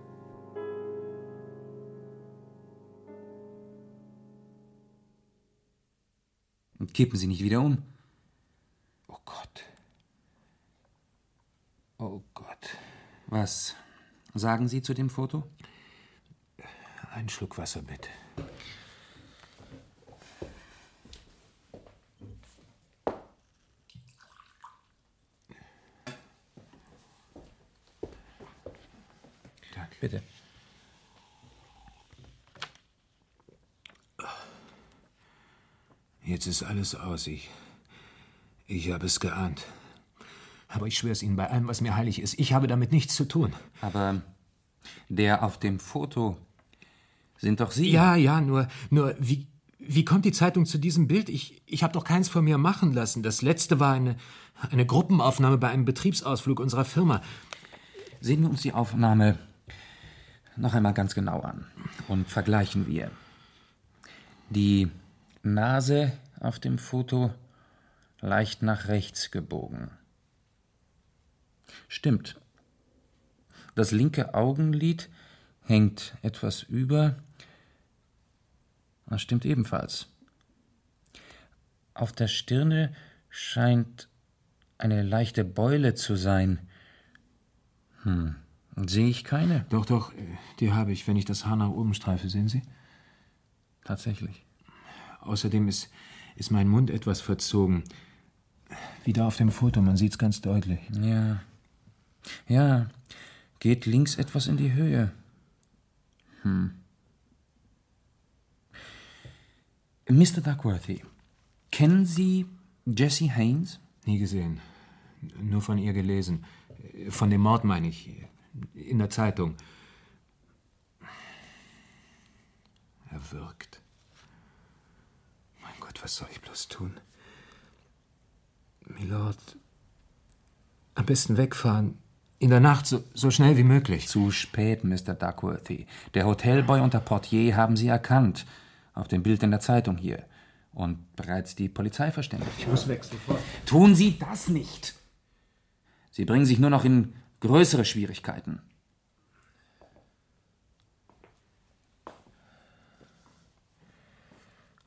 Und kippen Sie nicht wieder um. Oh Gott. Oh Gott. Was sagen Sie zu dem Foto? Ein Schluck Wasser, bitte. Danke. Bitte. Alles aus. Ich, ich habe es geahnt. Aber ich schwöre es Ihnen bei allem, was mir heilig ist. Ich habe damit nichts zu tun. Aber der auf dem Foto sind doch Sie. Ja, ja, nur, nur wie, wie kommt die Zeitung zu diesem Bild? Ich, ich habe doch keins von mir machen lassen. Das letzte war eine, eine Gruppenaufnahme bei einem Betriebsausflug unserer Firma. Sehen wir uns die Aufnahme noch einmal ganz genau an und vergleichen wir. Die Nase auf dem Foto leicht nach rechts gebogen. Stimmt. Das linke Augenlid hängt etwas über. Das stimmt ebenfalls. Auf der Stirne scheint eine leichte Beule zu sein. Hm. Sehe ich keine? Doch, doch, äh, die habe ich, wenn ich das Haar nach oben streife, sehen Sie? Tatsächlich. Außerdem ist, ist mein Mund etwas verzogen. Wieder auf dem Foto, man sieht es ganz deutlich. Ja. Ja, geht links etwas in die Höhe. Hm. Mr. Duckworthy, kennen Sie Jessie Haynes? Nie gesehen. Nur von ihr gelesen. Von dem Mord meine ich. In der Zeitung. Er wirkt. Gott, was soll ich bloß tun? Milord, am besten wegfahren. In der Nacht, so, so schnell wie möglich. Zu spät, Mr. Duckworthy. Der Hotelboy und der Portier haben Sie erkannt. Auf dem Bild in der Zeitung hier. Und bereits die Polizei verständigt. Ich muss weg sofort. Tun Sie das nicht! Sie bringen sich nur noch in größere Schwierigkeiten.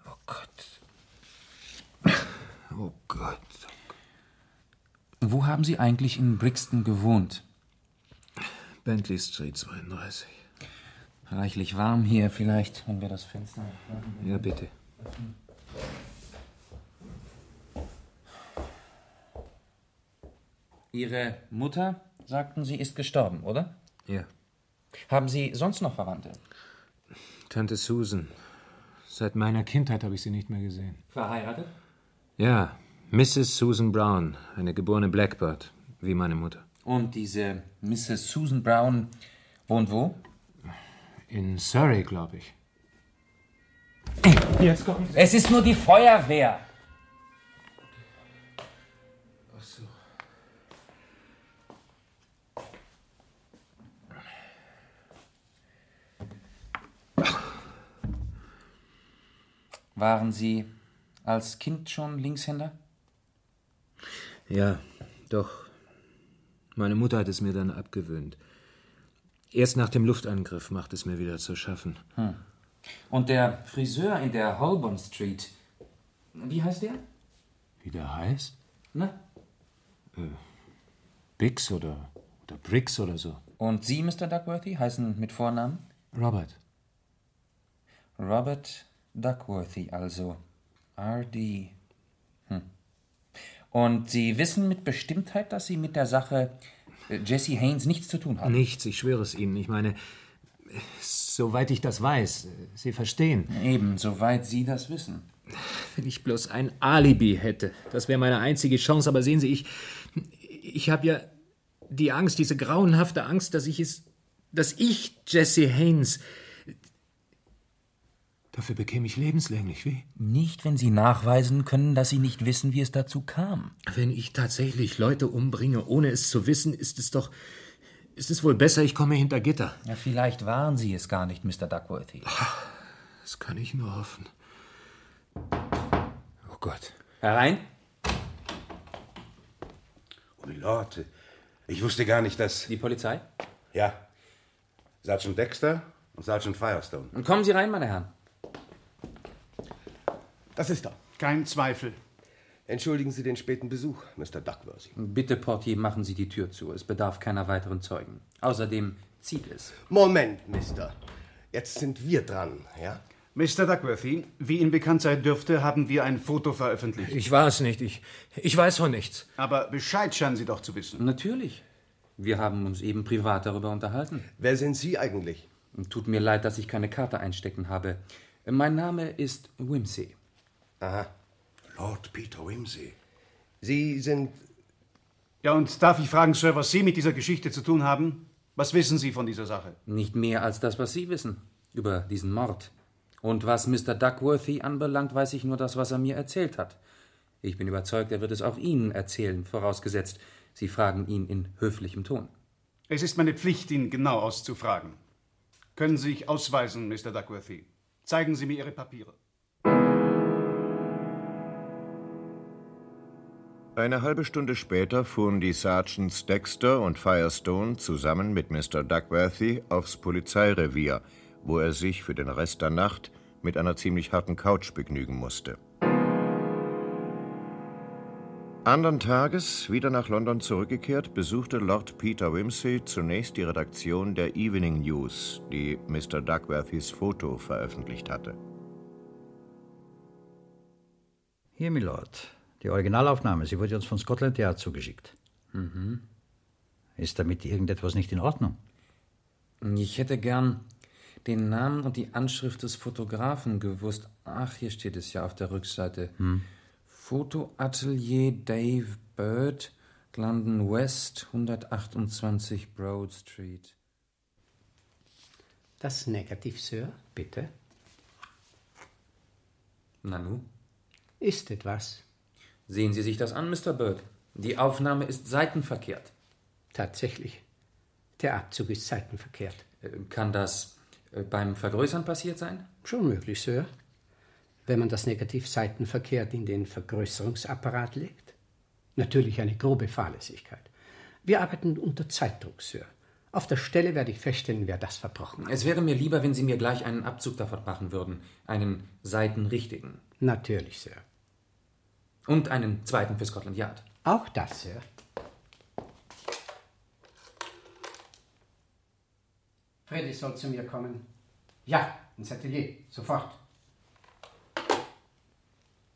Oh Gott. Oh Gott. Wo haben Sie eigentlich in Brixton gewohnt? Bentley Street 32. Reichlich warm hier, vielleicht, wenn wir das Fenster. Ja, bitte. Ihre Mutter, sagten Sie, ist gestorben, oder? Ja. Haben Sie sonst noch Verwandte? Tante Susan. Seit meiner Kindheit habe ich sie nicht mehr gesehen. Verheiratet? Ja, Mrs. Susan Brown, eine geborene Blackbird, wie meine Mutter. Und diese Mrs. Susan Brown wohnt wo? In Surrey, glaube ich. Jetzt kommt Es ist nur die Feuerwehr. Ach so. Waren Sie als Kind schon Linkshänder? Ja, doch. Meine Mutter hat es mir dann abgewöhnt. Erst nach dem Luftangriff macht es mir wieder zu schaffen. Hm. Und der Friseur in der Holborn Street, wie heißt der? Wie der heißt? Na? Äh, Bix oder, oder Briggs oder so. Und Sie, Mr. Duckworthy, heißen mit Vornamen? Robert. Robert Duckworthy, also. R.D. Und Sie wissen mit Bestimmtheit, dass Sie mit der Sache äh, Jesse Haynes nichts zu tun haben? Nichts, ich schwöre es Ihnen. Ich meine, soweit ich das weiß, Sie verstehen. Eben, soweit Sie das wissen. Wenn ich bloß ein Alibi hätte, das wäre meine einzige Chance. Aber sehen Sie, ich, ich habe ja die Angst, diese grauenhafte Angst, dass ich es, dass ich Jesse Haynes. Dafür bekäme ich lebenslänglich, wie? Nicht, wenn Sie nachweisen können, dass Sie nicht wissen, wie es dazu kam. Wenn ich tatsächlich Leute umbringe, ohne es zu wissen, ist es doch. Ist es wohl besser, ich komme hinter Gitter. Ja, vielleicht waren Sie es gar nicht, Mr. Duckworthy. Das kann ich nur hoffen. Oh Gott. Herein. Milord, ich wusste gar nicht, dass... Die Polizei? Ja. Sergeant Dexter und Sergeant Firestone. Und kommen Sie rein, meine Herren. Das ist er. Kein Zweifel. Entschuldigen Sie den späten Besuch, Mr. Duckworthy. Bitte, Portier, machen Sie die Tür zu. Es bedarf keiner weiteren Zeugen. Außerdem zieht es. Moment, Mister. Jetzt sind wir dran, ja? Mr. Duckworthy, wie Ihnen bekannt sein dürfte, haben wir ein Foto veröffentlicht. Ich war es nicht. Ich, ich weiß von nichts. Aber Bescheid scheinen Sie doch zu wissen. Natürlich. Wir haben uns eben privat darüber unterhalten. Wer sind Sie eigentlich? Tut mir leid, dass ich keine Karte einstecken habe. Mein Name ist Wimsey. Aha. Lord Peter Wimsey. Sie sind. Ja, und darf ich fragen, Sir, was Sie mit dieser Geschichte zu tun haben? Was wissen Sie von dieser Sache? Nicht mehr als das, was Sie wissen. Über diesen Mord. Und was Mr. Duckworthy anbelangt, weiß ich nur das, was er mir erzählt hat. Ich bin überzeugt, er wird es auch Ihnen erzählen, vorausgesetzt, Sie fragen ihn in höflichem Ton. Es ist meine Pflicht, ihn genau auszufragen. Können Sie sich ausweisen, Mr. Duckworthy? Zeigen Sie mir Ihre Papiere. Eine halbe Stunde später fuhren die Sergeants Dexter und Firestone zusammen mit Mr. Duckworthy aufs Polizeirevier, wo er sich für den Rest der Nacht mit einer ziemlich harten Couch begnügen musste. Andern Tages, wieder nach London zurückgekehrt, besuchte Lord Peter Wimsey zunächst die Redaktion der Evening News, die Mr. Duckworthys Foto veröffentlicht hatte. Hier, Milord. Die Originalaufnahme, sie wurde uns von Scotland Yard zugeschickt. Mhm. Ist damit irgendetwas nicht in Ordnung? Ich hätte gern den Namen und die Anschrift des Fotografen gewusst. Ach, hier steht es ja auf der Rückseite. Hm. Fotoatelier Dave Bird, London West, 128 Broad Street. Das Negativ, Sir, bitte. Nanu? Ist etwas. Sehen Sie sich das an, Mr. Bird. Die Aufnahme ist seitenverkehrt. Tatsächlich. Der Abzug ist seitenverkehrt. Äh, Kann das äh, beim Vergrößern passiert sein? Schon möglich, Sir. Wenn man das Negativ seitenverkehrt in den Vergrößerungsapparat legt. Natürlich eine grobe Fahrlässigkeit. Wir arbeiten unter Zeitdruck, Sir. Auf der Stelle werde ich feststellen, wer das verbrochen hat. Es wäre mir lieber, wenn Sie mir gleich einen Abzug davon machen würden. Einen seitenrichtigen. Natürlich, Sir. Und einen zweiten für Scotland Yard. Auch das, Sir. Freddy soll zu mir kommen. Ja, ins Atelier, sofort.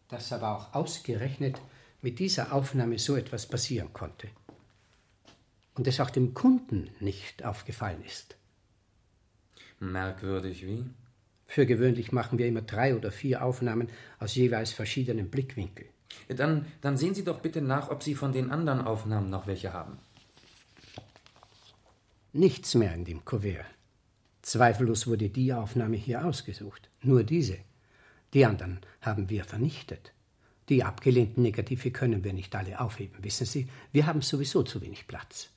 Dass aber auch ausgerechnet mit dieser Aufnahme so etwas passieren konnte. Und es auch dem Kunden nicht aufgefallen ist. Merkwürdig wie? Für gewöhnlich machen wir immer drei oder vier Aufnahmen aus jeweils verschiedenen Blickwinkeln. Dann, dann sehen Sie doch bitte nach, ob Sie von den anderen Aufnahmen noch welche haben. Nichts mehr in dem Kuvert. Zweifellos wurde die Aufnahme hier ausgesucht. Nur diese. Die anderen haben wir vernichtet. Die abgelehnten Negative können wir nicht alle aufheben, wissen Sie. Wir haben sowieso zu wenig Platz.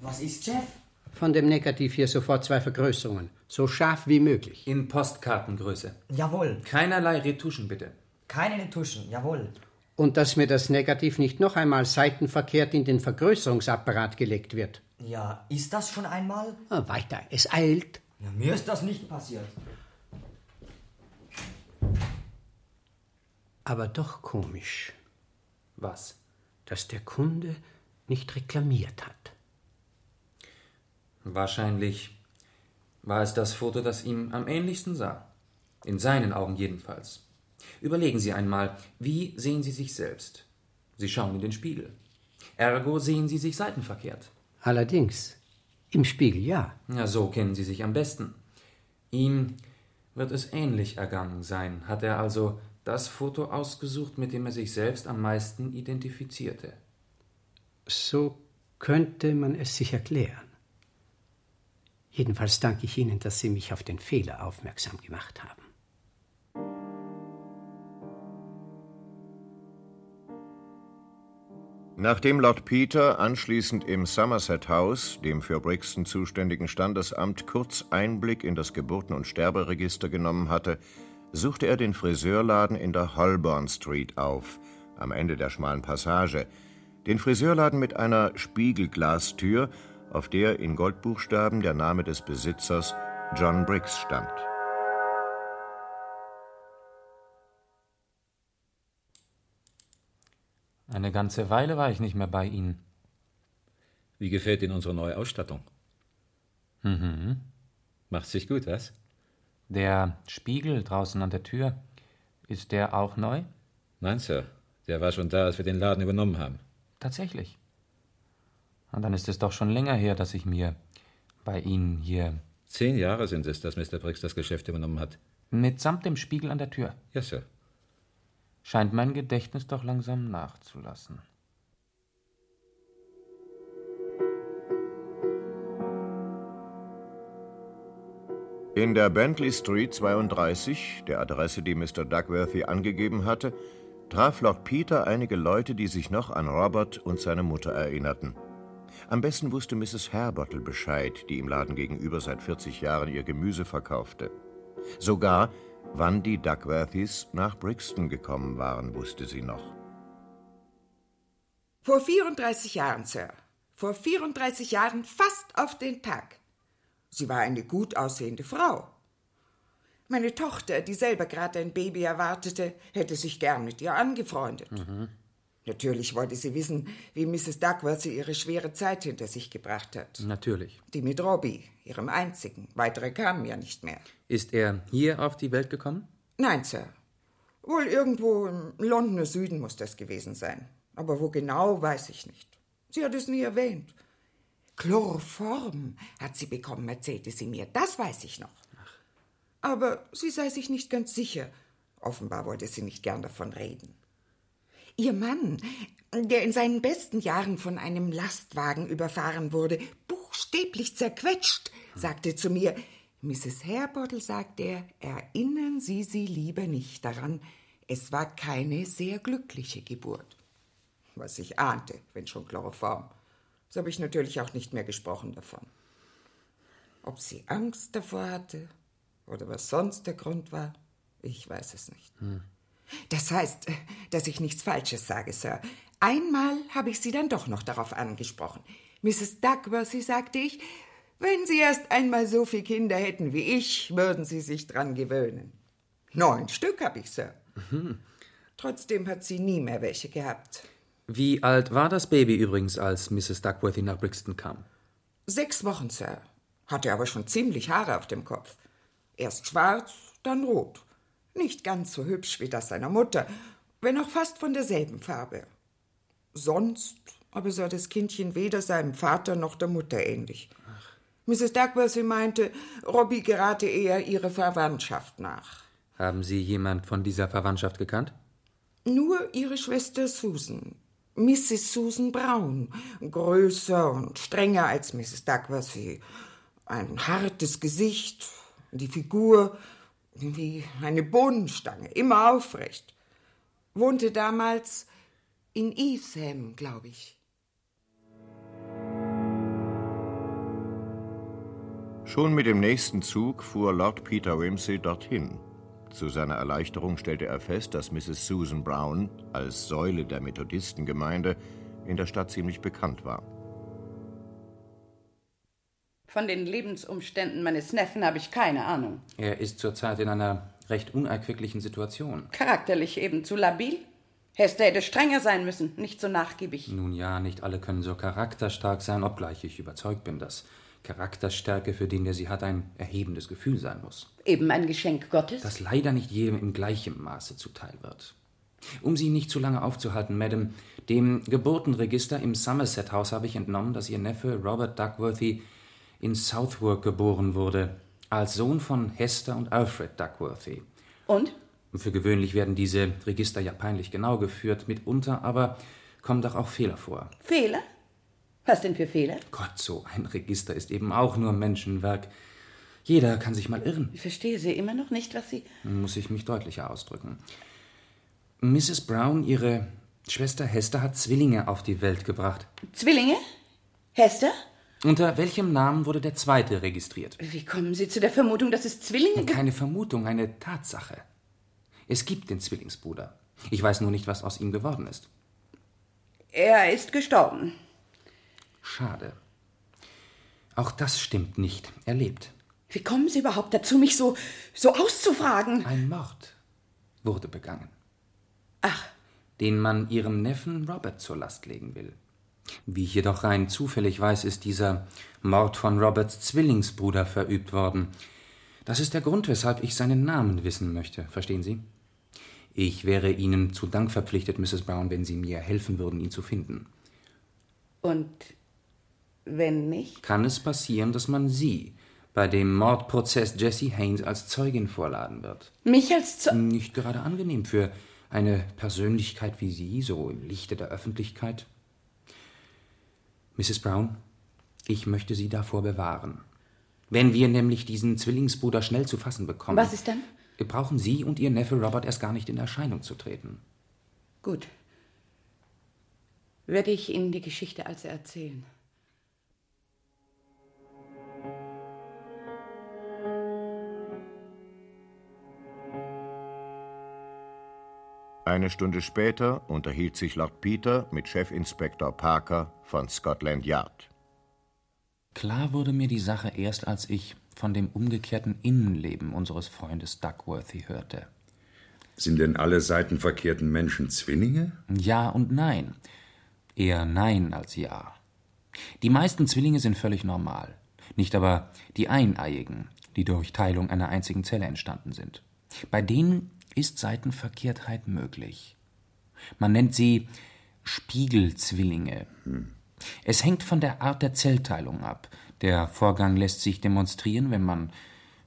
Was ist, Chef? Von dem Negativ hier sofort zwei Vergrößerungen. So scharf wie möglich. In Postkartengröße. Jawohl. Keinerlei Retuschen, bitte. Keine Retuschen, jawohl. Und dass mir das Negativ nicht noch einmal seitenverkehrt in den Vergrößerungsapparat gelegt wird. Ja, ist das schon einmal? Ah, weiter, es eilt. Ja, mir ist das nicht passiert. Aber doch komisch. Was? Dass der Kunde nicht reklamiert hat. Wahrscheinlich war es das Foto, das ihm am ähnlichsten sah. In seinen Augen jedenfalls. Überlegen Sie einmal, wie sehen Sie sich selbst? Sie schauen in den Spiegel. Ergo sehen Sie sich seitenverkehrt. Allerdings, im Spiegel ja. Ja, so kennen Sie sich am besten. Ihm wird es ähnlich ergangen sein. Hat er also das Foto ausgesucht, mit dem er sich selbst am meisten identifizierte? So könnte man es sich erklären. Jedenfalls danke ich Ihnen, dass Sie mich auf den Fehler aufmerksam gemacht haben. Nachdem Lord Peter anschließend im Somerset House, dem für Brixton zuständigen Standesamt, kurz Einblick in das Geburten- und Sterberegister genommen hatte, suchte er den Friseurladen in der Holborn Street auf, am Ende der schmalen Passage, den Friseurladen mit einer Spiegelglastür, auf der in Goldbuchstaben der Name des Besitzers John Briggs stand. Eine ganze Weile war ich nicht mehr bei Ihnen. Wie gefällt Ihnen unsere neue Ausstattung? Mhm. Macht sich gut, was? Der Spiegel draußen an der Tür, ist der auch neu? Nein, Sir. Der war schon da, als wir den Laden übernommen haben. Tatsächlich. Und dann ist es doch schon länger her, dass ich mir bei Ihnen hier. Zehn Jahre sind es, dass Mr. Briggs das Geschäft übernommen hat. Mitsamt dem Spiegel an der Tür. Ja, Sir. Scheint mein Gedächtnis doch langsam nachzulassen. In der Bentley Street 32, der Adresse, die Mr. Duckworthy angegeben hatte, traf Lord Peter einige Leute, die sich noch an Robert und seine Mutter erinnerten. Am besten wusste Mrs. Harbottle Bescheid, die im Laden gegenüber seit 40 Jahren ihr Gemüse verkaufte. Sogar, wann die Duckworthys nach Brixton gekommen waren, wusste sie noch. Vor 34 Jahren, Sir. Vor 34 Jahren fast auf den Tag. Sie war eine gut aussehende Frau. Meine Tochter, die selber gerade ein Baby erwartete, hätte sich gern mit ihr angefreundet. Mhm. Natürlich wollte sie wissen, wie Mrs. Duckworthy ihre schwere Zeit hinter sich gebracht hat. Natürlich. Die mit Robbie, ihrem einzigen. Weitere kamen ja nicht mehr. Ist er hier auf die Welt gekommen? Nein, Sir. Wohl irgendwo im Londoner Süden muss das gewesen sein. Aber wo genau, weiß ich nicht. Sie hat es nie erwähnt. Chloroform hat sie bekommen, erzählte sie mir. Das weiß ich noch. Aber sie sei sich nicht ganz sicher. Offenbar wollte sie nicht gern davon reden. Ihr Mann, der in seinen besten Jahren von einem Lastwagen überfahren wurde, buchstäblich zerquetscht, sagte zu mir, Mrs. Hairbottle, sagt er, erinnern Sie sie lieber nicht daran, es war keine sehr glückliche Geburt. Was ich ahnte, wenn schon Chloroform. So habe ich natürlich auch nicht mehr gesprochen davon. Ob sie Angst davor hatte oder was sonst der Grund war, ich weiß es nicht. Hm. Das heißt, dass ich nichts Falsches sage, Sir. Einmal habe ich Sie dann doch noch darauf angesprochen. Mrs. Duckworthy, sagte ich, wenn Sie erst einmal so viele Kinder hätten wie ich, würden Sie sich dran gewöhnen. Neun Stück habe ich, Sir. Mhm. Trotzdem hat sie nie mehr welche gehabt. Wie alt war das Baby übrigens, als Mrs. Duckworthy nach Brixton kam? Sechs Wochen, Sir. Hatte aber schon ziemlich Haare auf dem Kopf. Erst schwarz, dann rot. Nicht ganz so hübsch wie das seiner Mutter, wenn auch fast von derselben Farbe. Sonst aber sah das Kindchen weder seinem Vater noch der Mutter ähnlich. Mrs. Duckworthy meinte, Robbie gerate eher ihre Verwandtschaft nach. Haben Sie jemand von dieser Verwandtschaft gekannt? Nur ihre Schwester Susan, Mrs. Susan Brown, größer und strenger als Mrs. Duckworthy. Ein hartes Gesicht, die Figur wie eine Bohnenstange, immer aufrecht. Wohnte damals in Evesham, glaube ich. Schon mit dem nächsten Zug fuhr Lord Peter Wimsey dorthin. Zu seiner Erleichterung stellte er fest, dass Mrs. Susan Brown als Säule der Methodistengemeinde in der Stadt ziemlich bekannt war. Von den Lebensumständen meines Neffen habe ich keine Ahnung. Er ist zurzeit in einer recht unerquicklichen Situation. Charakterlich eben zu labil. Hester hätte strenger sein müssen, nicht so nachgiebig. Nun ja, nicht alle können so charakterstark sein, obgleich ich überzeugt bin, dass Charakterstärke, für den, der sie hat, ein erhebendes Gefühl sein muss. Eben ein Geschenk Gottes. Das leider nicht jedem im gleichen Maße zuteil wird. Um Sie nicht zu lange aufzuhalten, Madame, dem Geburtenregister im Somerset House habe ich entnommen, dass Ihr Neffe Robert Duckworthy in Southwark geboren wurde, als Sohn von Hester und Alfred Duckworthy. Und? Für gewöhnlich werden diese Register ja peinlich genau geführt, mitunter aber kommen doch auch Fehler vor. Fehler? Was denn für Fehler? Gott, so ein Register ist eben auch nur Menschenwerk. Jeder kann sich mal irren. Ich verstehe Sie immer noch nicht, was Sie. Muss ich mich deutlicher ausdrücken. Mrs. Brown, Ihre Schwester Hester, hat Zwillinge auf die Welt gebracht. Zwillinge? Hester? Unter welchem Namen wurde der zweite registriert? Wie kommen Sie zu der Vermutung, dass es Zwillinge gibt? Keine Vermutung, eine Tatsache. Es gibt den Zwillingsbruder. Ich weiß nur nicht, was aus ihm geworden ist. Er ist gestorben. Schade. Auch das stimmt nicht. Er lebt. Wie kommen Sie überhaupt dazu, mich so, so auszufragen? Ein Mord wurde begangen. Ach. Den man ihrem Neffen Robert zur Last legen will. Wie ich jedoch rein zufällig weiß, ist dieser Mord von Roberts Zwillingsbruder verübt worden. Das ist der Grund, weshalb ich seinen Namen wissen möchte. Verstehen Sie? Ich wäre Ihnen zu Dank verpflichtet, Mrs. Brown, wenn Sie mir helfen würden, ihn zu finden. Und wenn nicht? Kann es passieren, dass man Sie bei dem Mordprozess Jesse Haynes als Zeugin vorladen wird? Mich als Zeugin? Nicht gerade angenehm für eine Persönlichkeit wie Sie, so im Lichte der Öffentlichkeit. Mrs. Brown, ich möchte Sie davor bewahren. Wenn wir nämlich diesen Zwillingsbruder schnell zu fassen bekommen. Was ist dann? Brauchen Sie und Ihr Neffe Robert erst gar nicht in Erscheinung zu treten. Gut. Werde ich Ihnen die Geschichte also erzählen. Eine Stunde später unterhielt sich Lord Peter mit Chefinspektor Parker von Scotland Yard. Klar wurde mir die Sache erst, als ich von dem umgekehrten Innenleben unseres Freundes Duckworthy hörte. Sind denn alle seitenverkehrten Menschen Zwillinge? Ja und nein. Eher nein als ja. Die meisten Zwillinge sind völlig normal. Nicht aber die Eineiigen, die durch Teilung einer einzigen Zelle entstanden sind. Bei denen ist Seitenverkehrtheit möglich. Man nennt sie Spiegelzwillinge. Es hängt von der Art der Zellteilung ab. Der Vorgang lässt sich demonstrieren, wenn man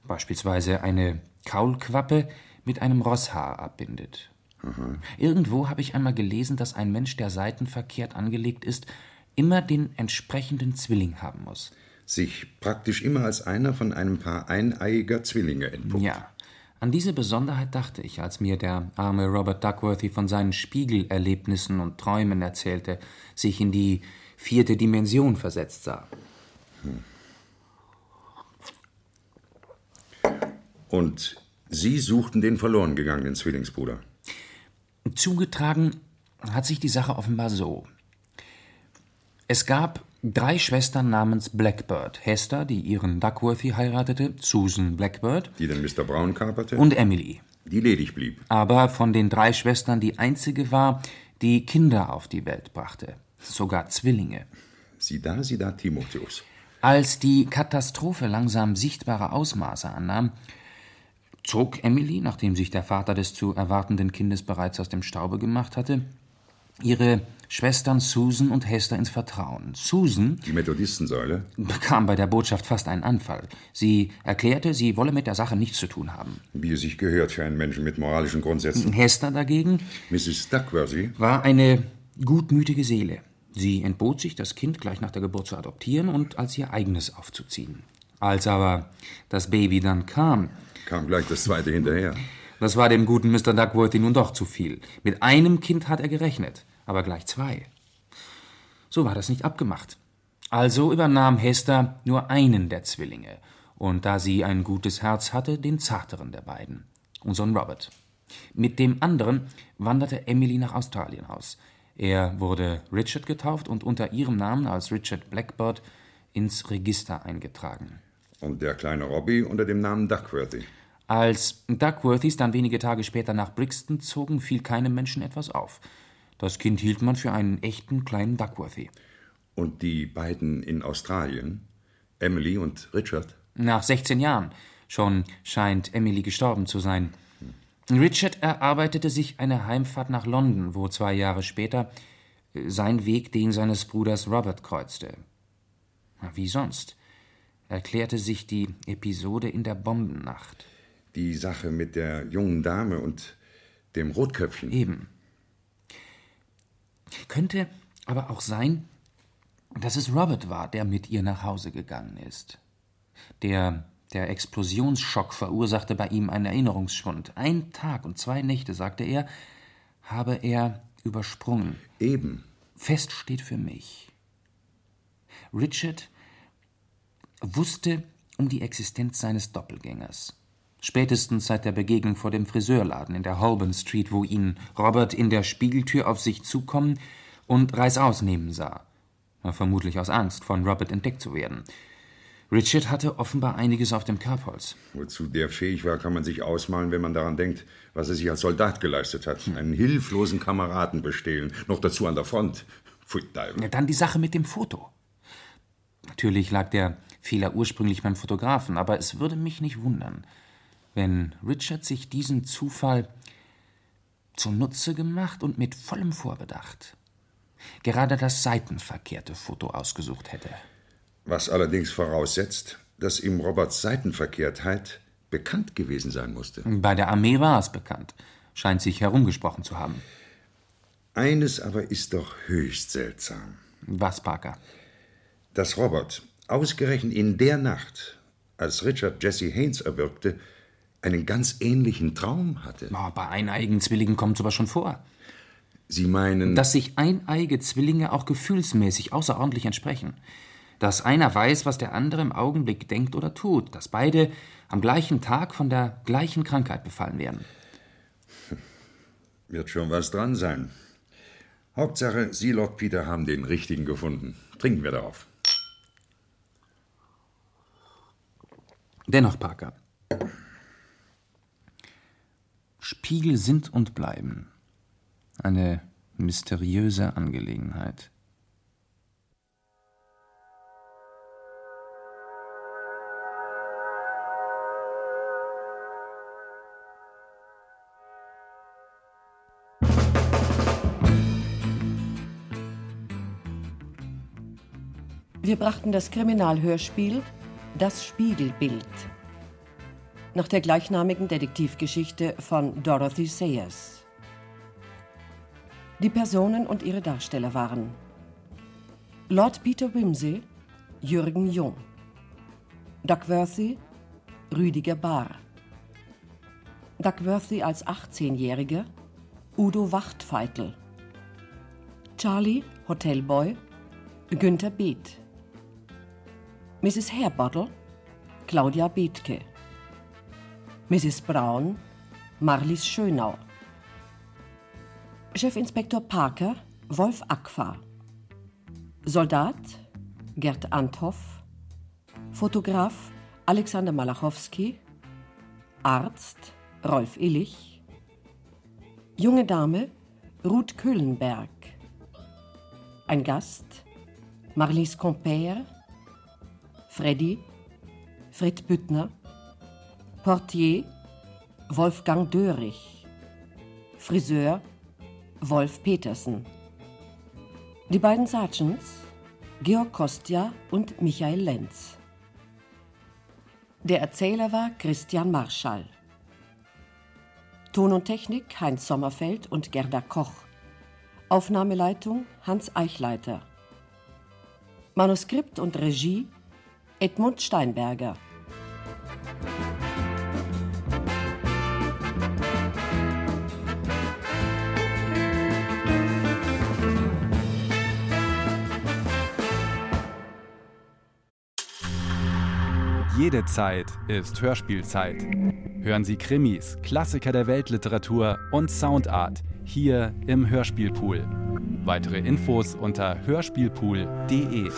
beispielsweise eine Kaulquappe mit einem Rosshaar abbindet. Aha. Irgendwo habe ich einmal gelesen, dass ein Mensch, der seitenverkehrt angelegt ist, immer den entsprechenden Zwilling haben muss. Sich praktisch immer als einer von einem Paar eineiiger Zwillinge entpuppt. Ja. An diese Besonderheit dachte ich, als mir der arme Robert Duckworthy von seinen Spiegelerlebnissen und Träumen erzählte, sich in die vierte Dimension versetzt sah. Hm. Und Sie suchten den verloren gegangenen Zwillingsbruder. Zugetragen hat sich die Sache offenbar so. Es gab drei Schwestern namens Blackbird. Hester, die ihren Duckworthy heiratete, Susan Blackbird. Die den Mr. Brown kaperte? Und Emily. Die ledig blieb. Aber von den drei Schwestern die einzige war, die Kinder auf die Welt brachte. Sogar Zwillinge. Sieh da, sieh da, Timotheus. Als die Katastrophe langsam sichtbare Ausmaße annahm, zog Emily, nachdem sich der Vater des zu erwartenden Kindes bereits aus dem Staube gemacht hatte, ihre Schwestern Susan und Hester ins Vertrauen. Susan, die Methodistensäule, bekam bei der Botschaft fast einen Anfall. Sie erklärte, sie wolle mit der Sache nichts zu tun haben. Wie es sich gehört für einen Menschen mit moralischen Grundsätzen. Hester dagegen, Mrs. Duckworthy, war eine gutmütige Seele. Sie entbot sich, das Kind gleich nach der Geburt zu adoptieren und als ihr eigenes aufzuziehen. Als aber das Baby dann kam, kam gleich das zweite hinterher. Das war dem guten Mr. Duckworthy nun doch zu viel. Mit einem Kind hat er gerechnet, aber gleich zwei. So war das nicht abgemacht. Also übernahm Hester nur einen der Zwillinge, und da sie ein gutes Herz hatte, den zarteren der beiden, unseren Robert. Mit dem anderen wanderte Emily nach Australien aus. Er wurde Richard getauft und unter ihrem Namen als Richard Blackbird ins Register eingetragen. Und der kleine Robbie unter dem Namen Duckworthy. Als Duckworthys dann wenige Tage später nach Brixton zogen, fiel keinem Menschen etwas auf. Das Kind hielt man für einen echten kleinen Duckworthy. Und die beiden in Australien, Emily und Richard? Nach 16 Jahren. Schon scheint Emily gestorben zu sein. Richard erarbeitete sich eine Heimfahrt nach London, wo zwei Jahre später sein Weg den seines Bruders Robert kreuzte. Wie sonst erklärte sich die Episode in der Bombennacht. Die Sache mit der jungen Dame und dem Rotköpfchen. Eben. Könnte aber auch sein, dass es Robert war, der mit ihr nach Hause gegangen ist. Der, der Explosionsschock verursachte bei ihm einen Erinnerungsschwund. Ein Tag und zwei Nächte, sagte er, habe er übersprungen. Eben. Fest steht für mich. Richard wusste um die Existenz seines Doppelgängers. Spätestens seit der Begegnung vor dem Friseurladen in der Holborn Street, wo ihn Robert in der Spiegeltür auf sich zukommen und Reißaus nehmen sah. Vermutlich aus Angst, von Robert entdeckt zu werden. Richard hatte offenbar einiges auf dem Kerbholz. Wozu der fähig war, kann man sich ausmalen, wenn man daran denkt, was er sich als Soldat geleistet hat. Einen hilflosen Kameraden bestehlen, noch dazu an der Front. Pfui Teufel. Dann die Sache mit dem Foto. Natürlich lag der Fehler ursprünglich beim Fotografen, aber es würde mich nicht wundern, wenn Richard sich diesen Zufall zunutze gemacht und mit vollem Vorbedacht gerade das seitenverkehrte Foto ausgesucht hätte. Was allerdings voraussetzt, dass ihm Roberts Seitenverkehrtheit bekannt gewesen sein musste. Bei der Armee war es bekannt, scheint sich herumgesprochen zu haben. Eines aber ist doch höchst seltsam. Was, Parker? Dass Robert ausgerechnet in der Nacht, als Richard Jesse Haynes erwürgte, einen ganz ähnlichen Traum hatte. Bei eineigen Zwillingen kommt aber schon vor. Sie meinen. Dass sich eineige Zwillinge auch gefühlsmäßig außerordentlich entsprechen. Dass einer weiß, was der andere im Augenblick denkt oder tut. Dass beide am gleichen Tag von der gleichen Krankheit befallen werden. Wird schon was dran sein. Hauptsache, Sie, Lord Peter, haben den richtigen gefunden. Trinken wir darauf. Dennoch, Parker. Spiegel sind und bleiben eine mysteriöse Angelegenheit. Wir brachten das Kriminalhörspiel Das Spiegelbild nach der gleichnamigen Detektivgeschichte von Dorothy Sayers. Die Personen und ihre Darsteller waren Lord Peter Wimsey, Jürgen Jung, Duckworthy, Rüdiger Bahr, Duckworthy als 18-Jähriger, Udo Wachtfeitel, Charlie, Hotelboy, Günther Beeth, Mrs. Hairbottle, Claudia Bethke, Mrs. Braun, Marlies Schönau, Chefinspektor Parker, Wolf Akfa, Soldat, Gerd Anthoff, Fotograf, Alexander Malachowski, Arzt, Rolf Illich, junge Dame, Ruth Köhlenberg, ein Gast, Marlies Compère, Freddy, Fred Büttner, Portier, Wolfgang Dörrich, Friseur, Wolf Petersen. Die beiden Sergeants, Georg Kostja und Michael Lenz. Der Erzähler war Christian Marschall. Ton und Technik Heinz Sommerfeld und Gerda Koch. Aufnahmeleitung Hans Eichleiter. Manuskript und Regie Edmund Steinberger. Jede Zeit ist Hörspielzeit. Hören Sie Krimis, Klassiker der Weltliteratur und Soundart hier im Hörspielpool. Weitere Infos unter hörspielpool.de.